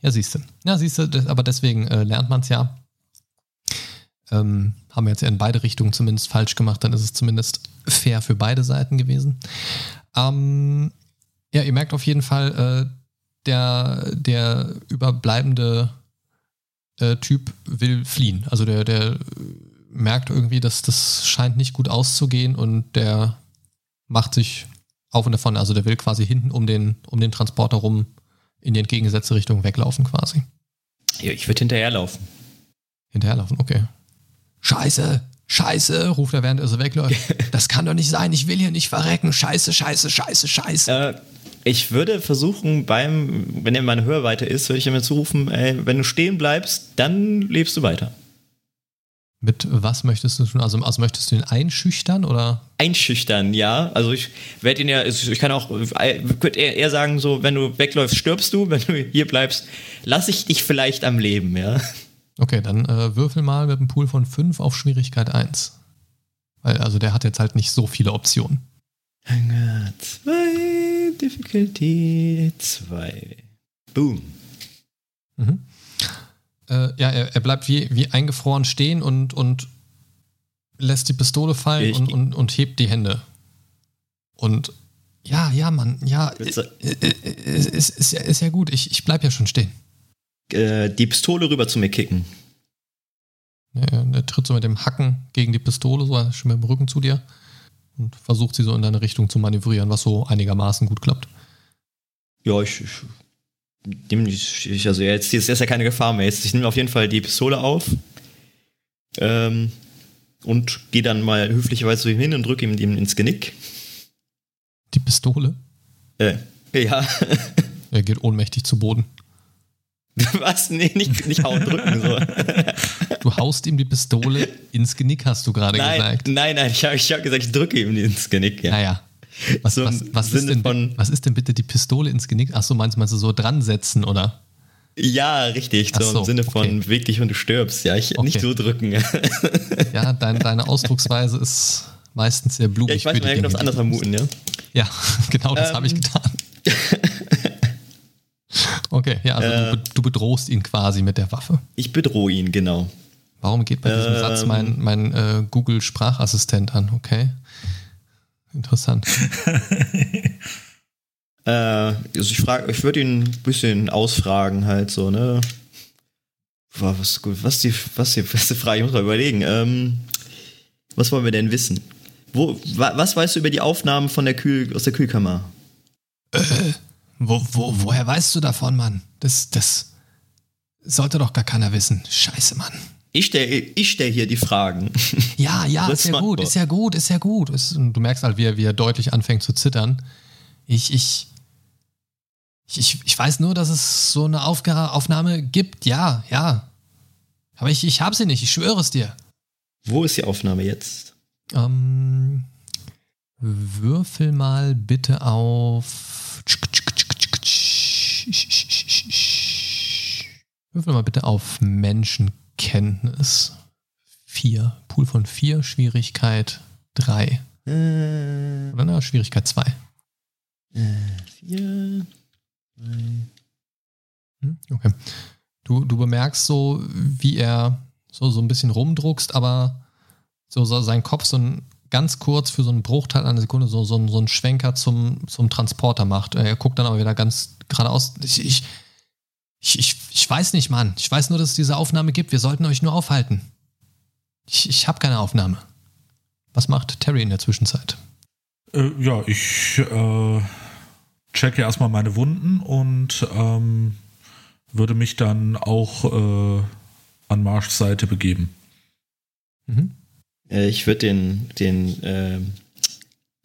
Ja, siehst du. Ja, siehst du, aber deswegen äh, lernt man es ja. Ähm, haben wir jetzt in beide Richtungen zumindest falsch gemacht, dann ist es zumindest fair für beide Seiten gewesen. Ähm, ja, ihr merkt auf jeden Fall, äh, der, der überbleibende äh, Typ will fliehen. Also der, der merkt irgendwie, dass das scheint nicht gut auszugehen und der macht sich auf und davon. Also der will quasi hinten um den, um den Transporter rum in die entgegengesetzte Richtung weglaufen quasi. Ja, ich würde hinterherlaufen. Hinterherlaufen, okay. Scheiße, scheiße, ruft er, während er so wegläuft. Das kann doch nicht sein, ich will hier nicht verrecken. Scheiße, scheiße, scheiße, scheiße. Äh, ich würde versuchen, beim, wenn er meine Hörweite ist, würde ich ihm zurufen, ey, wenn du stehen bleibst, dann lebst du weiter. Mit was möchtest du tun? Also, also möchtest du ihn einschüchtern oder? Einschüchtern, ja. Also ich werde ihn ja, ich kann auch, ich würde eher, eher sagen, so, wenn du wegläufst, stirbst du, wenn du hier bleibst, lass ich dich vielleicht am Leben, ja. Okay, dann äh, würfel mal mit einem Pool von 5 auf Schwierigkeit 1. Weil, also der hat jetzt halt nicht so viele Optionen. Hangar 2, Difficulty 2. Boom. Mhm. Äh, ja, er, er bleibt wie, wie eingefroren stehen und, und lässt die Pistole fallen Ich- und, und, und hebt die Hände. Und ja, ja, Mann, ja, äh, äh, äh, ist, ist, ist, ja, ist ja gut. Ich, ich bleib ja schon stehen. Äh, die Pistole rüber zu mir kicken. Er, er tritt so mit dem Hacken gegen die Pistole, so schon mit dem Rücken zu dir und versucht sie so in deine Richtung zu manövrieren, was so einigermaßen gut klappt. Ja, ich, ich, nehm die- ich also jetzt ist ja keine Gefahr mehr. Jetzt, ich nehme auf jeden Fall die Pistole auf ähm, und gehe dann mal höflicherweise zu ihm hin und drücke ihm den ins Genick. Die Pistole, Äh, ja, er geht ohnmächtig zu Boden. was? Nee, nicht, nicht hauen, drücken. So. Du haust ihm die Pistole ins Genick, hast du gerade gesagt. nein, nein, ich habe ich hab gesagt, ich drücke ihm ins Genick. Ja. Naja. Was, So was, was, ist denn, von- was ist denn bitte die Pistole ins Genick? Achso, meinst, meinst du so dran setzen, oder? Ja, richtig. So, so, im Sinne von okay. dich und du stirbst. Ja, ich, Okay. nicht so drücken. ja, Ja, dein, deine Ausdrucksweise ist meistens sehr blumig. ich weiß, man kann du tust. vermuten, ja. Ja, genau das Ähm. habe ich getan. Okay, ja, also Äh. du, du bedrohst ihn quasi mit der Waffe. Ich bedrohe ihn, genau. Warum geht bei diesem Ähm. Satz mein, mein äh, Google-Sprachassistent an? Okay. Interessant. Äh, also ich frage, ich würde ihn ein bisschen ausfragen, halt so, ne? Boah, was, gut, was die, was die beste Frage? Ich muss mal überlegen. Ähm, was wollen wir denn wissen? Wo, wa, was weißt du über die Aufnahmen von der Kühl, aus der Kühlkammer? Wo, wo, woher weißt du davon, Mann? Das, das sollte doch gar keiner wissen. Scheiße, Mann. Ich stelle ich stell hier die Fragen. Ja, ja, ist ja gut, ist ja gut, ist ja gut. Ist, und du merkst halt, wie er, wie er deutlich anfängt zu zittern. Ich, ich, ich, ich, weiß nur, dass es so eine Aufnahme gibt. Ja, ja. Aber ich, ich habe sie nicht, ich schwöre es dir. Wo ist die Aufnahme jetzt? Ähm, würfel mal bitte auf. Würfel mal bitte auf Menschenkenntnis. Vier. Pool von vier, Schwierigkeit drei. Äh, Oder na, Schwierigkeit zwei. vier. drei. Hm, Okay. Du, du bemerkst so, wie er so, so ein bisschen rumdruckst, aber so, so sein Kopf so ein ganz kurz für so einen Bruchteil einer Sekunde so, so, so einen Schwenker zum, zum Transporter macht. Er guckt dann aber wieder ganz geradeaus. Ich, ich, ich, ich, ich weiß nicht, Mann. Ich weiß nur, dass es diese Aufnahme gibt. Wir sollten euch nur aufhalten. Ich, ich habe keine Aufnahme. Was macht Terry in der Zwischenzeit? Äh, ja, ich äh, checke erstmal meine Wunden und ähm, würde mich dann auch äh, an Marshs Seite begeben. Mhm. Äh, ich würde den, den, ähm,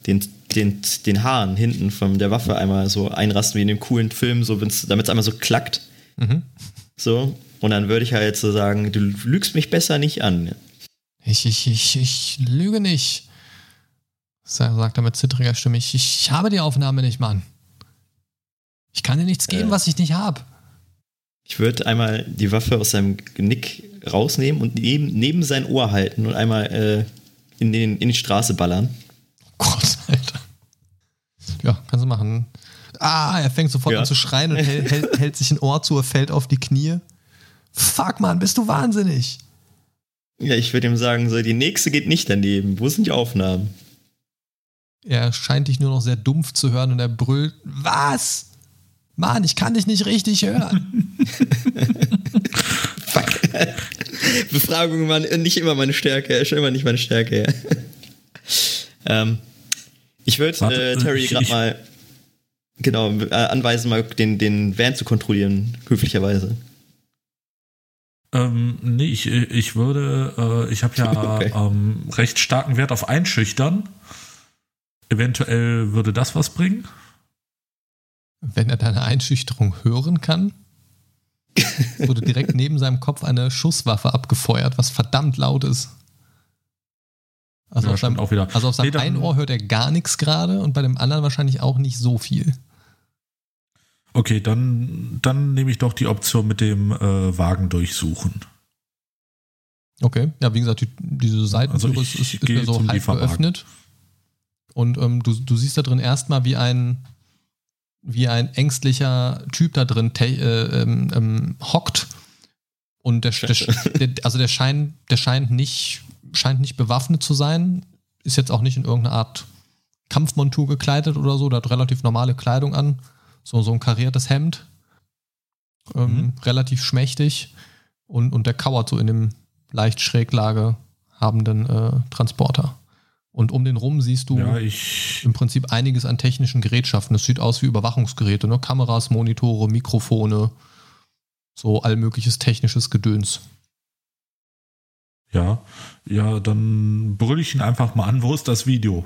den, den, den Hahn hinten von der Waffe einmal so einrasten wie in dem coolen Film, so damit es einmal so klackt. Mhm. So. Und dann würde ich halt so sagen, du lügst mich besser nicht an. Ich, ich, ich, ich lüge nicht. Sa- Sagt er mit zittriger Stimme. Ich, ich habe die Aufnahme nicht, Mann. Ich kann dir nichts geben, Äh. was ich nicht habe. Ich würde einmal die Waffe aus seinem Genick rausnehmen und neben, neben sein Ohr halten und einmal äh, in, den, in die Straße ballern. Gott, Alter. Ja, kannst du machen. Ah, er fängt sofort Ja. an zu schreien und hält, hält, hält sich ein Ohr zu, er fällt auf die Knie. Fuck, Mann, bist du wahnsinnig? Ja, ich würde ihm sagen, so, die nächste geht nicht daneben. Wo sind die Aufnahmen? Er scheint dich nur noch sehr dumpf zu hören und er brüllt: Was? Mann, ich kann dich nicht richtig hören. Fuck. Befragungen waren nicht immer meine Stärke, schon immer nicht meine Stärke. ja. ähm, ich würde äh, Terry ich- gerade mal genau äh, anweisen, mal den, den Van zu kontrollieren, höflicherweise. Ähm, nee, ich, ich würde, äh, ich habe ja Okay. ähm, recht starken Wert auf Einschüchtern. Eventuell würde das was bringen. Wenn er deine Einschüchterung hören kann, wurde direkt neben seinem Kopf eine Schusswaffe abgefeuert, was verdammt laut ist. Also Ja, auf seinem, stimmt auch wieder. also auf seinem Nee, einen Ohr hört er gar nichts gerade und bei dem anderen wahrscheinlich auch nicht so viel. Okay, dann, dann nehme ich doch die Option mit dem äh, Wagen durchsuchen. Okay, ja, wie gesagt, die, diese Seitentür Also ist, ist, ja so halb geöffnet. Und ähm, du, du siehst da drin erstmal, wie ein, wie ein ängstlicher Typ da drin äh, ähm, ähm, hockt. Und der, der, der, also der scheint, der scheint nicht, scheint nicht bewaffnet zu sein, ist jetzt auch nicht in irgendeine Art Kampfmontur gekleidet oder so, der hat relativ normale Kleidung an, so, so ein kariertes Hemd, ähm, Mhm. relativ schmächtig und, und der kauert so in dem leicht Schräglage habenden äh, Transporter. Und um den rum siehst du Ja, im Prinzip einiges an technischen Gerätschaften. Es sieht aus wie Überwachungsgeräte, ne? Kameras, Monitore, Mikrofone, so allmögliches technisches Gedöns. ja, ja, dann brülle ich ihn einfach mal an. Wo ist das Video?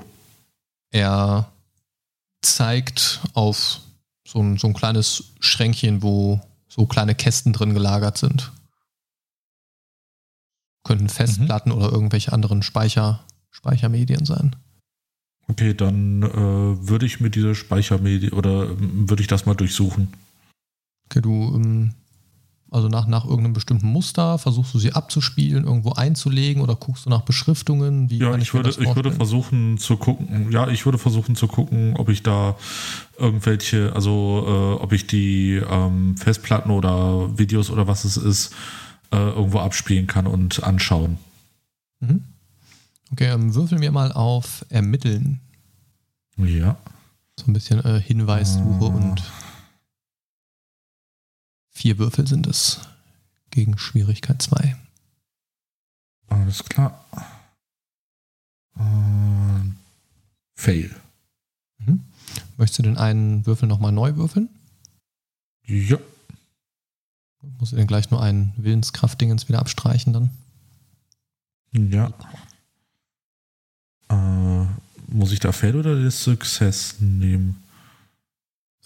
Er zeigt auf so ein, so ein kleines Schränkchen, wo so kleine Kästen drin gelagert sind. Könnten Festplatten oder irgendwelche anderen Speicher, Speichermedien sein. Okay, dann äh, würde ich mir diese Speichermedien oder ähm, würde ich das mal durchsuchen. Okay, du, ähm, also nach, nach irgendeinem bestimmten Muster versuchst du sie abzuspielen, irgendwo einzulegen oder guckst du nach Beschriftungen? Wie Ja, ich mir würde, ich würde versuchen zu gucken, ja, ich würde versuchen zu gucken, ob ich da irgendwelche, also äh, ob ich die ähm, Festplatten oder Videos oder was es ist, äh, irgendwo abspielen kann und anschauen. Mhm. Okay, ähm, würfeln wir mal auf Ermitteln. Ja. So ein bisschen äh, Hinweissuche Ah. und vier Würfel sind es gegen Schwierigkeit 2. Alles klar. Und fail. Möchtest du den einen Würfel nochmal neu würfeln? Ja. Musst du den gleich nur einen Willenskraftdingens wieder abstreichen dann? Ja. Äh, muss ich da fail oder das Success nehmen?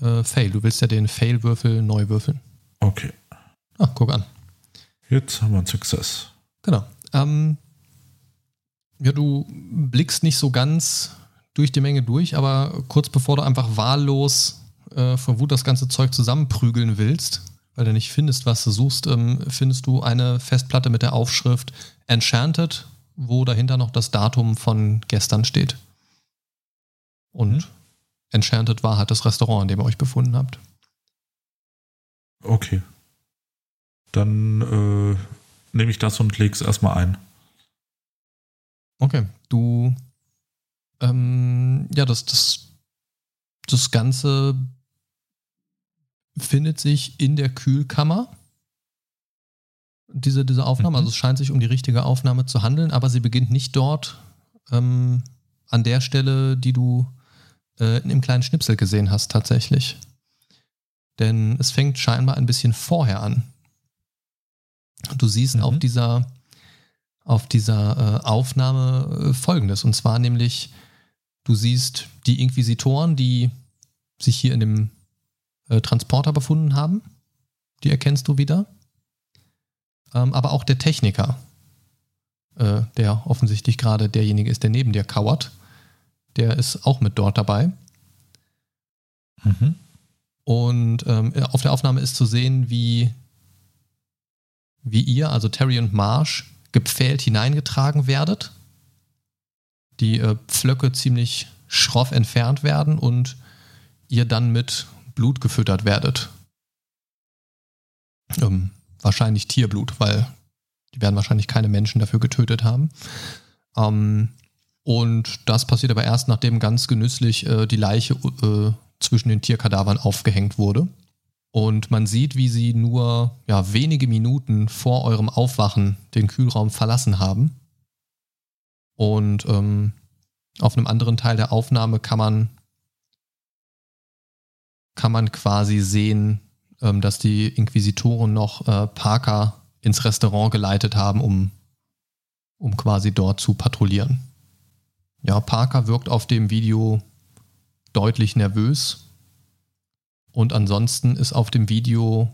Äh, Fail, du willst ja den Fail-Würfel neu würfeln. Okay. Ah, guck an. Jetzt haben wir einen Success. Genau. Ähm, ja, du blickst nicht so ganz durch die Menge durch, aber kurz bevor du einfach wahllos äh, vor Wut das ganze Zeug zusammenprügeln willst, weil du nicht findest, was du suchst, ähm, findest du eine Festplatte mit der Aufschrift Enchanted, wo dahinter noch das Datum von gestern steht. Und mhm. Enchanted war halt das Restaurant, in dem ihr euch befunden habt. Okay. Dann äh, nehme ich das und lege es erstmal ein. Okay, du ähm, ja, das, das, das Ganze findet sich in der Kühlkammer. Diese, diese Aufnahme, mhm. also es scheint sich um die richtige Aufnahme zu handeln, aber sie beginnt nicht dort ähm, an der Stelle, die du äh, in dem kleinen Schnipsel gesehen hast, tatsächlich. Denn es fängt scheinbar ein bisschen vorher an. Du siehst mhm. auf dieser, auf dieser äh, Aufnahme äh, folgendes, und zwar nämlich Du siehst die Inquisitoren, die sich hier in dem äh, Transporter befunden haben. Die erkennst du wieder. Ähm, aber auch der Techniker, äh, der offensichtlich gerade derjenige ist, der neben dir kauert, der ist auch mit dort dabei. Mhm. Und ähm, auf der Aufnahme ist zu sehen, wie, wie ihr, also Terry und Marsh, gepfählt hineingetragen werdet die äh, Pflöcke ziemlich schroff entfernt werden und ihr dann mit Blut gefüttert werdet. Ähm, wahrscheinlich Tierblut, weil die werden wahrscheinlich keine Menschen dafür getötet haben. Ähm, und das passiert aber erst, nachdem ganz genüsslich äh, die Leiche äh, zwischen den Tierkadavern aufgehängt wurde. Und man sieht, wie sie nur ja, wenige Minuten vor eurem Aufwachen den Kühlraum verlassen haben und ähm, auf einem anderen Teil der Aufnahme kann man, kann man quasi sehen, ähm, dass die Inquisitoren noch äh, Parker ins Restaurant geleitet haben, um, um quasi dort zu patrouillieren. Ja, Parker wirkt auf dem Video deutlich nervös. Und ansonsten ist auf dem Video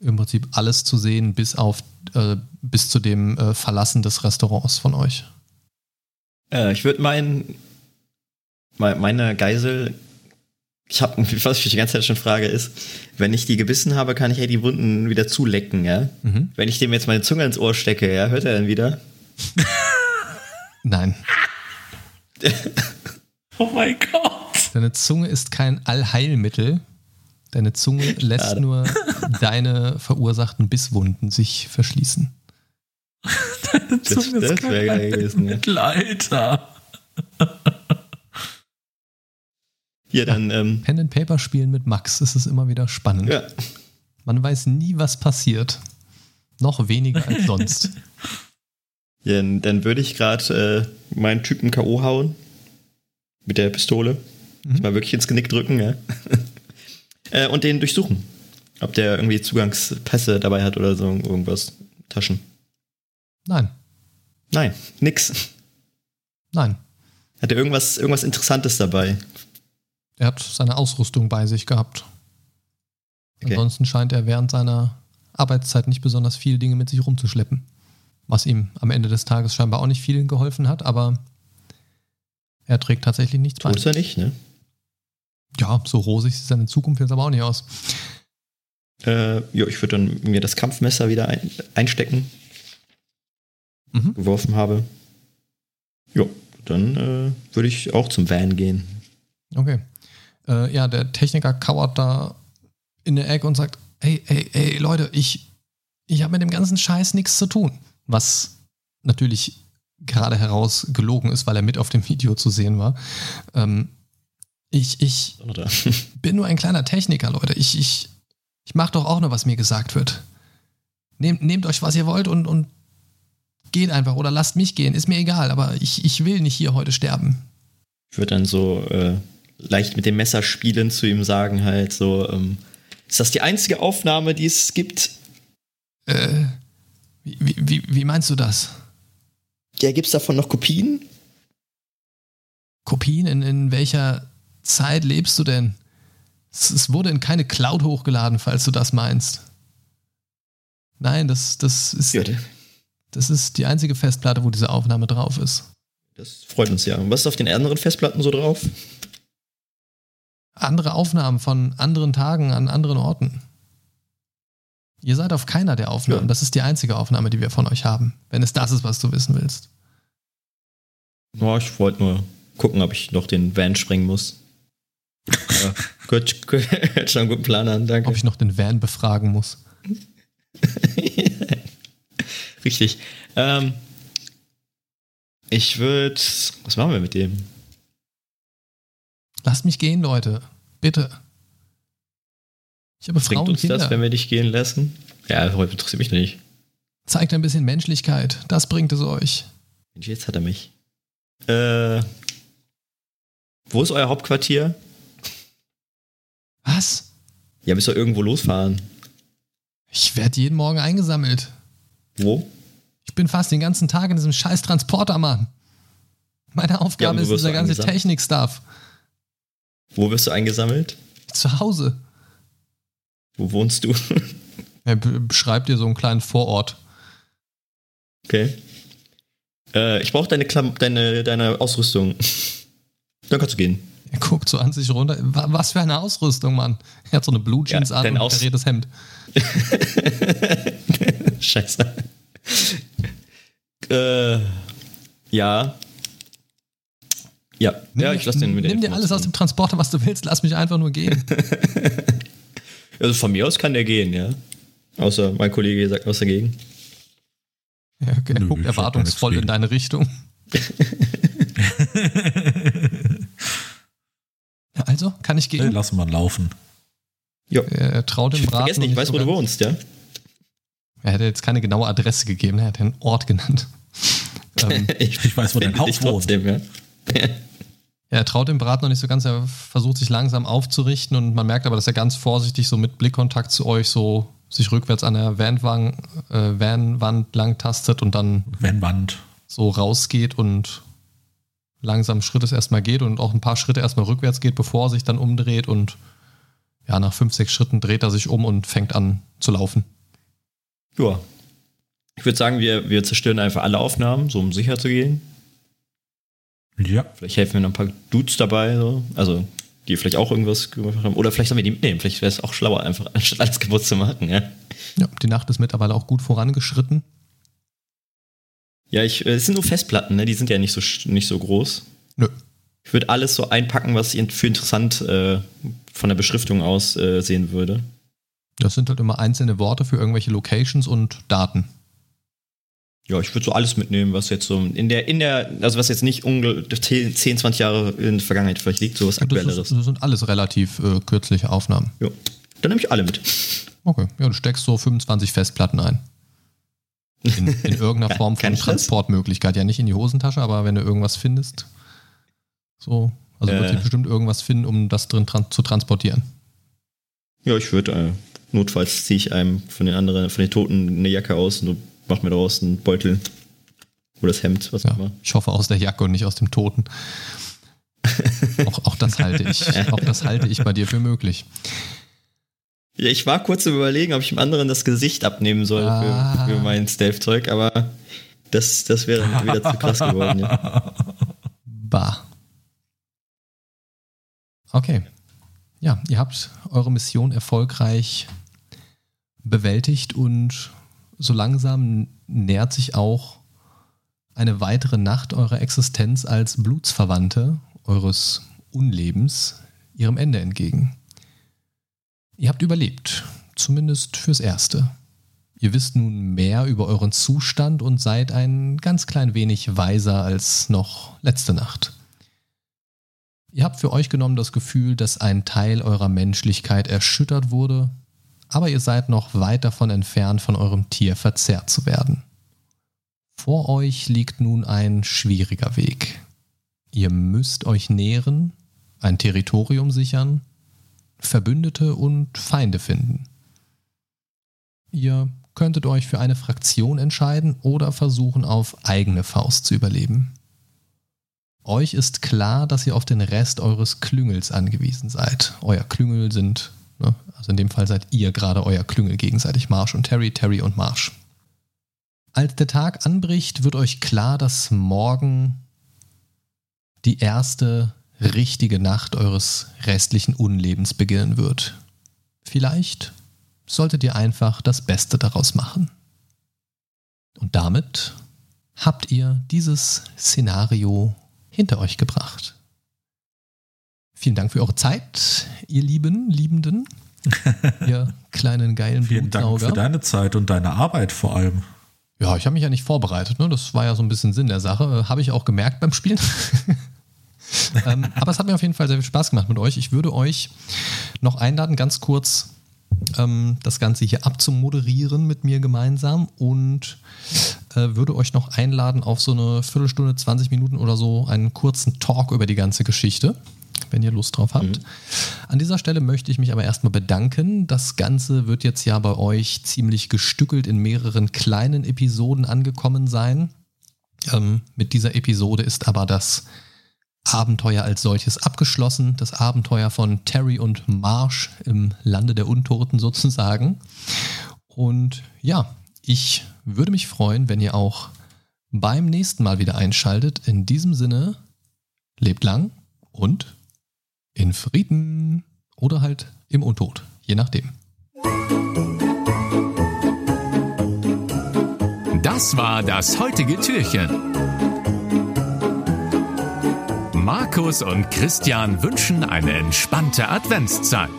im Prinzip alles zu sehen, bis auf äh, bis zu dem äh, Verlassen des Restaurants von euch. Äh, ich würde meinen, meine Geisel, ich habe, was ich die ganze Zeit schon frage, ist, wenn ich die gebissen habe, kann ich ja die Wunden wieder zulecken, ja? Mhm. Wenn ich dem jetzt meine Zunge ins Ohr stecke, ja, hört er dann wieder? Nein. oh mein Gott. Deine Zunge ist kein Allheilmittel. Deine Zunge lässt Schade. nur deine verursachten Bisswunden sich verschließen. Deine Zunge das, das wäre geil gewesen, ja. Mittelalter. Hier dann. Ähm, Pen and Paper spielen mit Max, das ist immer wieder spannend. Ja. Man weiß nie, was passiert. Noch weniger als sonst. Ja, dann würde ich gerade äh, meinen Typen K.O. hauen. Mit der Pistole. Mhm. Mal wirklich ins Genick drücken, ja. äh, und den durchsuchen. Ob der irgendwie Zugangspässe dabei hat oder so irgendwas. Taschen. Nein. Nein, nix. Nein. Hat er irgendwas, irgendwas Interessantes dabei? Er hat seine Ausrüstung bei sich gehabt. Okay. Ansonsten scheint er während seiner Arbeitszeit nicht besonders viele Dinge mit sich rumzuschleppen. Was ihm am Ende des Tages scheinbar auch nicht viel geholfen hat, aber er trägt tatsächlich nichts bei. Tut er nicht, ne? Ja, so rosig sieht seine Zukunft jetzt aber auch nicht aus. Äh, ja, ich würde dann mir das Kampfmesser wieder ein, einstecken mhm. geworfen habe. Ja, dann äh, würde ich auch zum Van gehen. Okay. Äh, ja, der Techniker kauert da in der Ecke und sagt, hey, hey, hey, Leute, ich, ich habe mit dem ganzen Scheiß nichts zu tun. Was natürlich gerade heraus gelogen ist, weil er mit auf dem Video zu sehen war. Ähm, ich ich bin nur ein kleiner Techniker, Leute. Ich, ich, ich mache doch auch nur, was mir gesagt wird. Nehmt, nehmt euch, was ihr wollt und, und geht einfach oder lasst mich gehen, ist mir egal, aber ich, ich will nicht hier heute sterben. Ich würde dann so äh, leicht mit dem Messer spielen zu ihm sagen, halt so, ähm, ist das die einzige Aufnahme, die es gibt? Äh, wie, wie, wie meinst du das? Ja, gibt's davon noch Kopien? Kopien? In, in welcher Zeit lebst du denn? Es, wurde in keine Cloud hochgeladen, falls du das meinst. Nein, das, das ist. Ja, das ist die einzige Festplatte, wo diese Aufnahme drauf ist. Das freut uns ja. Und was ist auf den anderen Festplatten so drauf? Andere Aufnahmen von anderen Tagen an anderen Orten. Ihr seid auf keiner der Aufnahmen. Ja. Das ist die einzige Aufnahme, die wir von euch haben. Wenn es das ist, was du wissen willst. Ja, ich wollte nur gucken, ob ich noch den Van sprengen muss. Ja, gut, hört schon einen guten Plan an, danke. Ob ich noch den Van befragen muss. Richtig. Ähm, ich würde. Was machen wir mit dem? Lasst mich gehen, Leute. Bitte. Ich habe Frauen Bringt uns Kinder. das, wenn wir dich gehen lassen? Ja, heute interessiert mich nicht. Zeigt ein bisschen Menschlichkeit. Das bringt es euch. Mensch, jetzt hat er mich. Äh, wo ist euer Hauptquartier? Was? Ja, müsst ihr irgendwo losfahren. Ich werde jeden Morgen eingesammelt. Wo? Ich bin fast den ganzen Tag in diesem scheiß Transporter, Mann. Meine Ja, Aufgabe wo ist dieser du ganze? Technik-Stuff. Wo wirst du eingesammelt? Zu Hause. Wo wohnst du? Er be- beschreibt dir so einen kleinen Vorort. Okay. Äh, ich brauche deine, deine, deine Ausrüstung. Dann kannst du gehen. Er guckt so an sich runter. Wa- Was für eine Ausrüstung, Mann. Er hat so eine Blue Jeans Ja, an und ein kariertes Hemd. Scheiße. äh, ja. Ja, ja, ich lass den mit Nimm dir alles aus dem Transporter, was du willst. Lass mich einfach nur gehen. Also von mir aus kann der gehen, ja. Außer mein Kollege sagt was dagegen. Er, er Nö, guckt erwartungsvoll in deine Richtung. Also, kann ich gehen? lassen wir laufen. Ja. Er traut dem Ich Braten. vergesse nicht, ich weiß, wo du wohnst, ja? Er hätte jetzt keine genaue Adresse gegeben, er hat den Ort genannt. ähm, Ich weiß, wo dein Haus wohnt. ja. er traut dem Braten noch nicht so ganz, er versucht sich langsam aufzurichten und man merkt aber, dass er ganz vorsichtig so mit Blickkontakt zu euch so sich rückwärts an der Vanwand, äh, Vanwand lang tastet und dann Wenn Wand. so rausgeht und langsam Schrittes erstmal geht und auch ein paar Schritte erstmal rückwärts geht, bevor er sich dann umdreht und ja, nach fünf, sechs Schritten dreht er sich um und fängt an zu laufen. Ja. Ich würde sagen, wir, wir zerstören einfach alle Aufnahmen, so um sicher zu gehen. Ja. Vielleicht helfen mir noch ein paar Dudes dabei, so. also die vielleicht auch irgendwas gemacht haben. Oder vielleicht sollen wir die mitnehmen. Vielleicht wäre es auch schlauer, einfach anstatt alles kaputt zu machen. Ja, Ja, die Nacht ist mittlerweile auch gut vorangeschritten. Ja ich, äh, es sind nur Festplatten, ne? die sind ja nicht so, nicht so groß. Nö. Ich würde alles so einpacken, was ich für interessant äh, von der Beschriftung aus äh, sehen würde. Das sind halt immer einzelne Worte für irgendwelche Locations und Daten. Ja, ich würde so alles mitnehmen, was jetzt so in der, in der, also was jetzt nicht unge 10, 10, 20 Jahre in der Vergangenheit vielleicht liegt, so was Und das, Aktuelleres. ist, das sind alles relativ äh, kürzliche Aufnahmen. Ja. Dann nehme ich alle mit. Okay, ja, du steckst so 25 Festplatten ein. In, in irgendeiner Form von? Transportmöglichkeit. Ja, nicht in die Hosentasche, aber wenn du irgendwas findest. So, also wird Äh. sich bestimmt irgendwas finden, um das drin tran zu transportieren. Ja, ich würde, äh, notfalls ziehe ich einem von den anderen, von den Toten eine Jacke aus und mach mir daraus einen Beutel. Oder das Hemd, was auch Ja, immer. ich hoffe aus der Jacke und nicht aus dem Toten. auch, auch das halte ich, auch das halte ich bei dir für möglich. Ja, ich war kurz im Überlegen, ob ich dem anderen das Gesicht abnehmen soll Ah. für, für mein Stealth-Zeug, aber das, das wäre wieder zu krass geworden. Ja. Bah. Okay. Ja, ihr habt eure Mission erfolgreich bewältigt und so langsam nähert sich auch eine weitere Nacht eurer Existenz als Blutsverwandte eures Unlebens ihrem Ende entgegen. Ihr habt überlebt, zumindest fürs Erste. Ihr wisst nun mehr über euren Zustand und seid ein ganz klein wenig weiser als noch letzte Nacht. Ihr habt für euch genommen das Gefühl, dass ein Teil eurer Menschlichkeit erschüttert wurde, aber ihr seid noch weit davon entfernt, von eurem Tier verzehrt zu werden. Vor euch liegt nun ein schwieriger Weg. Ihr müsst euch nähren, ein Territorium sichern, Verbündete und Feinde finden. Ihr könntet euch für eine Fraktion entscheiden oder versuchen, auf eigene Faust zu überleben. Euch ist klar, dass ihr auf den Rest eures Klüngels angewiesen seid. Euer Klüngel sind, ne, also in dem Fall seid ihr gerade euer Klüngel gegenseitig, Marsh und Terry, Terry und Marsh. Als der Tag anbricht, wird euch klar, dass morgen die erste richtige Nacht eures restlichen Unlebens beginnen wird. Vielleicht, solltet ihr einfach das Beste daraus machen. Und damit habt ihr dieses Szenario hinter euch gebracht. Vielen Dank für eure Zeit, ihr Lieben, Liebenden, ihr kleinen geilen Vielen Dank für deine Zeit und deine Arbeit vor allem. Ja, ich habe mich ja nicht vorbereitet. Ne? Das war ja so ein bisschen Sinn der Sache. Habe ich auch gemerkt beim Spielen. ähm, aber es hat mir auf jeden Fall sehr viel Spaß gemacht mit euch. Ich würde euch noch einladen, ganz kurz ähm, das Ganze hier abzumoderieren mit mir gemeinsam und äh, würde euch noch einladen auf so eine Viertelstunde, 20 Minuten oder so einen kurzen Talk über die ganze Geschichte wenn ihr Lust drauf habt. Mhm. An dieser Stelle möchte ich mich aber erstmal bedanken. Das Ganze wird jetzt ja bei euch ziemlich gestückelt in mehreren kleinen Episoden angekommen sein. Ähm, mit dieser Episode ist aber das Abenteuer als solches abgeschlossen. Das Abenteuer von Terry und Marsh im Lande der Untoten sozusagen. Und ja, ich würde mich freuen, wenn ihr auch beim nächsten Mal wieder einschaltet. In diesem Sinne, lebt lang und in Frieden oder halt im Untod, je nachdem. Das war das heutige Türchen. Markus und Christian wünschen eine entspannte Adventszeit.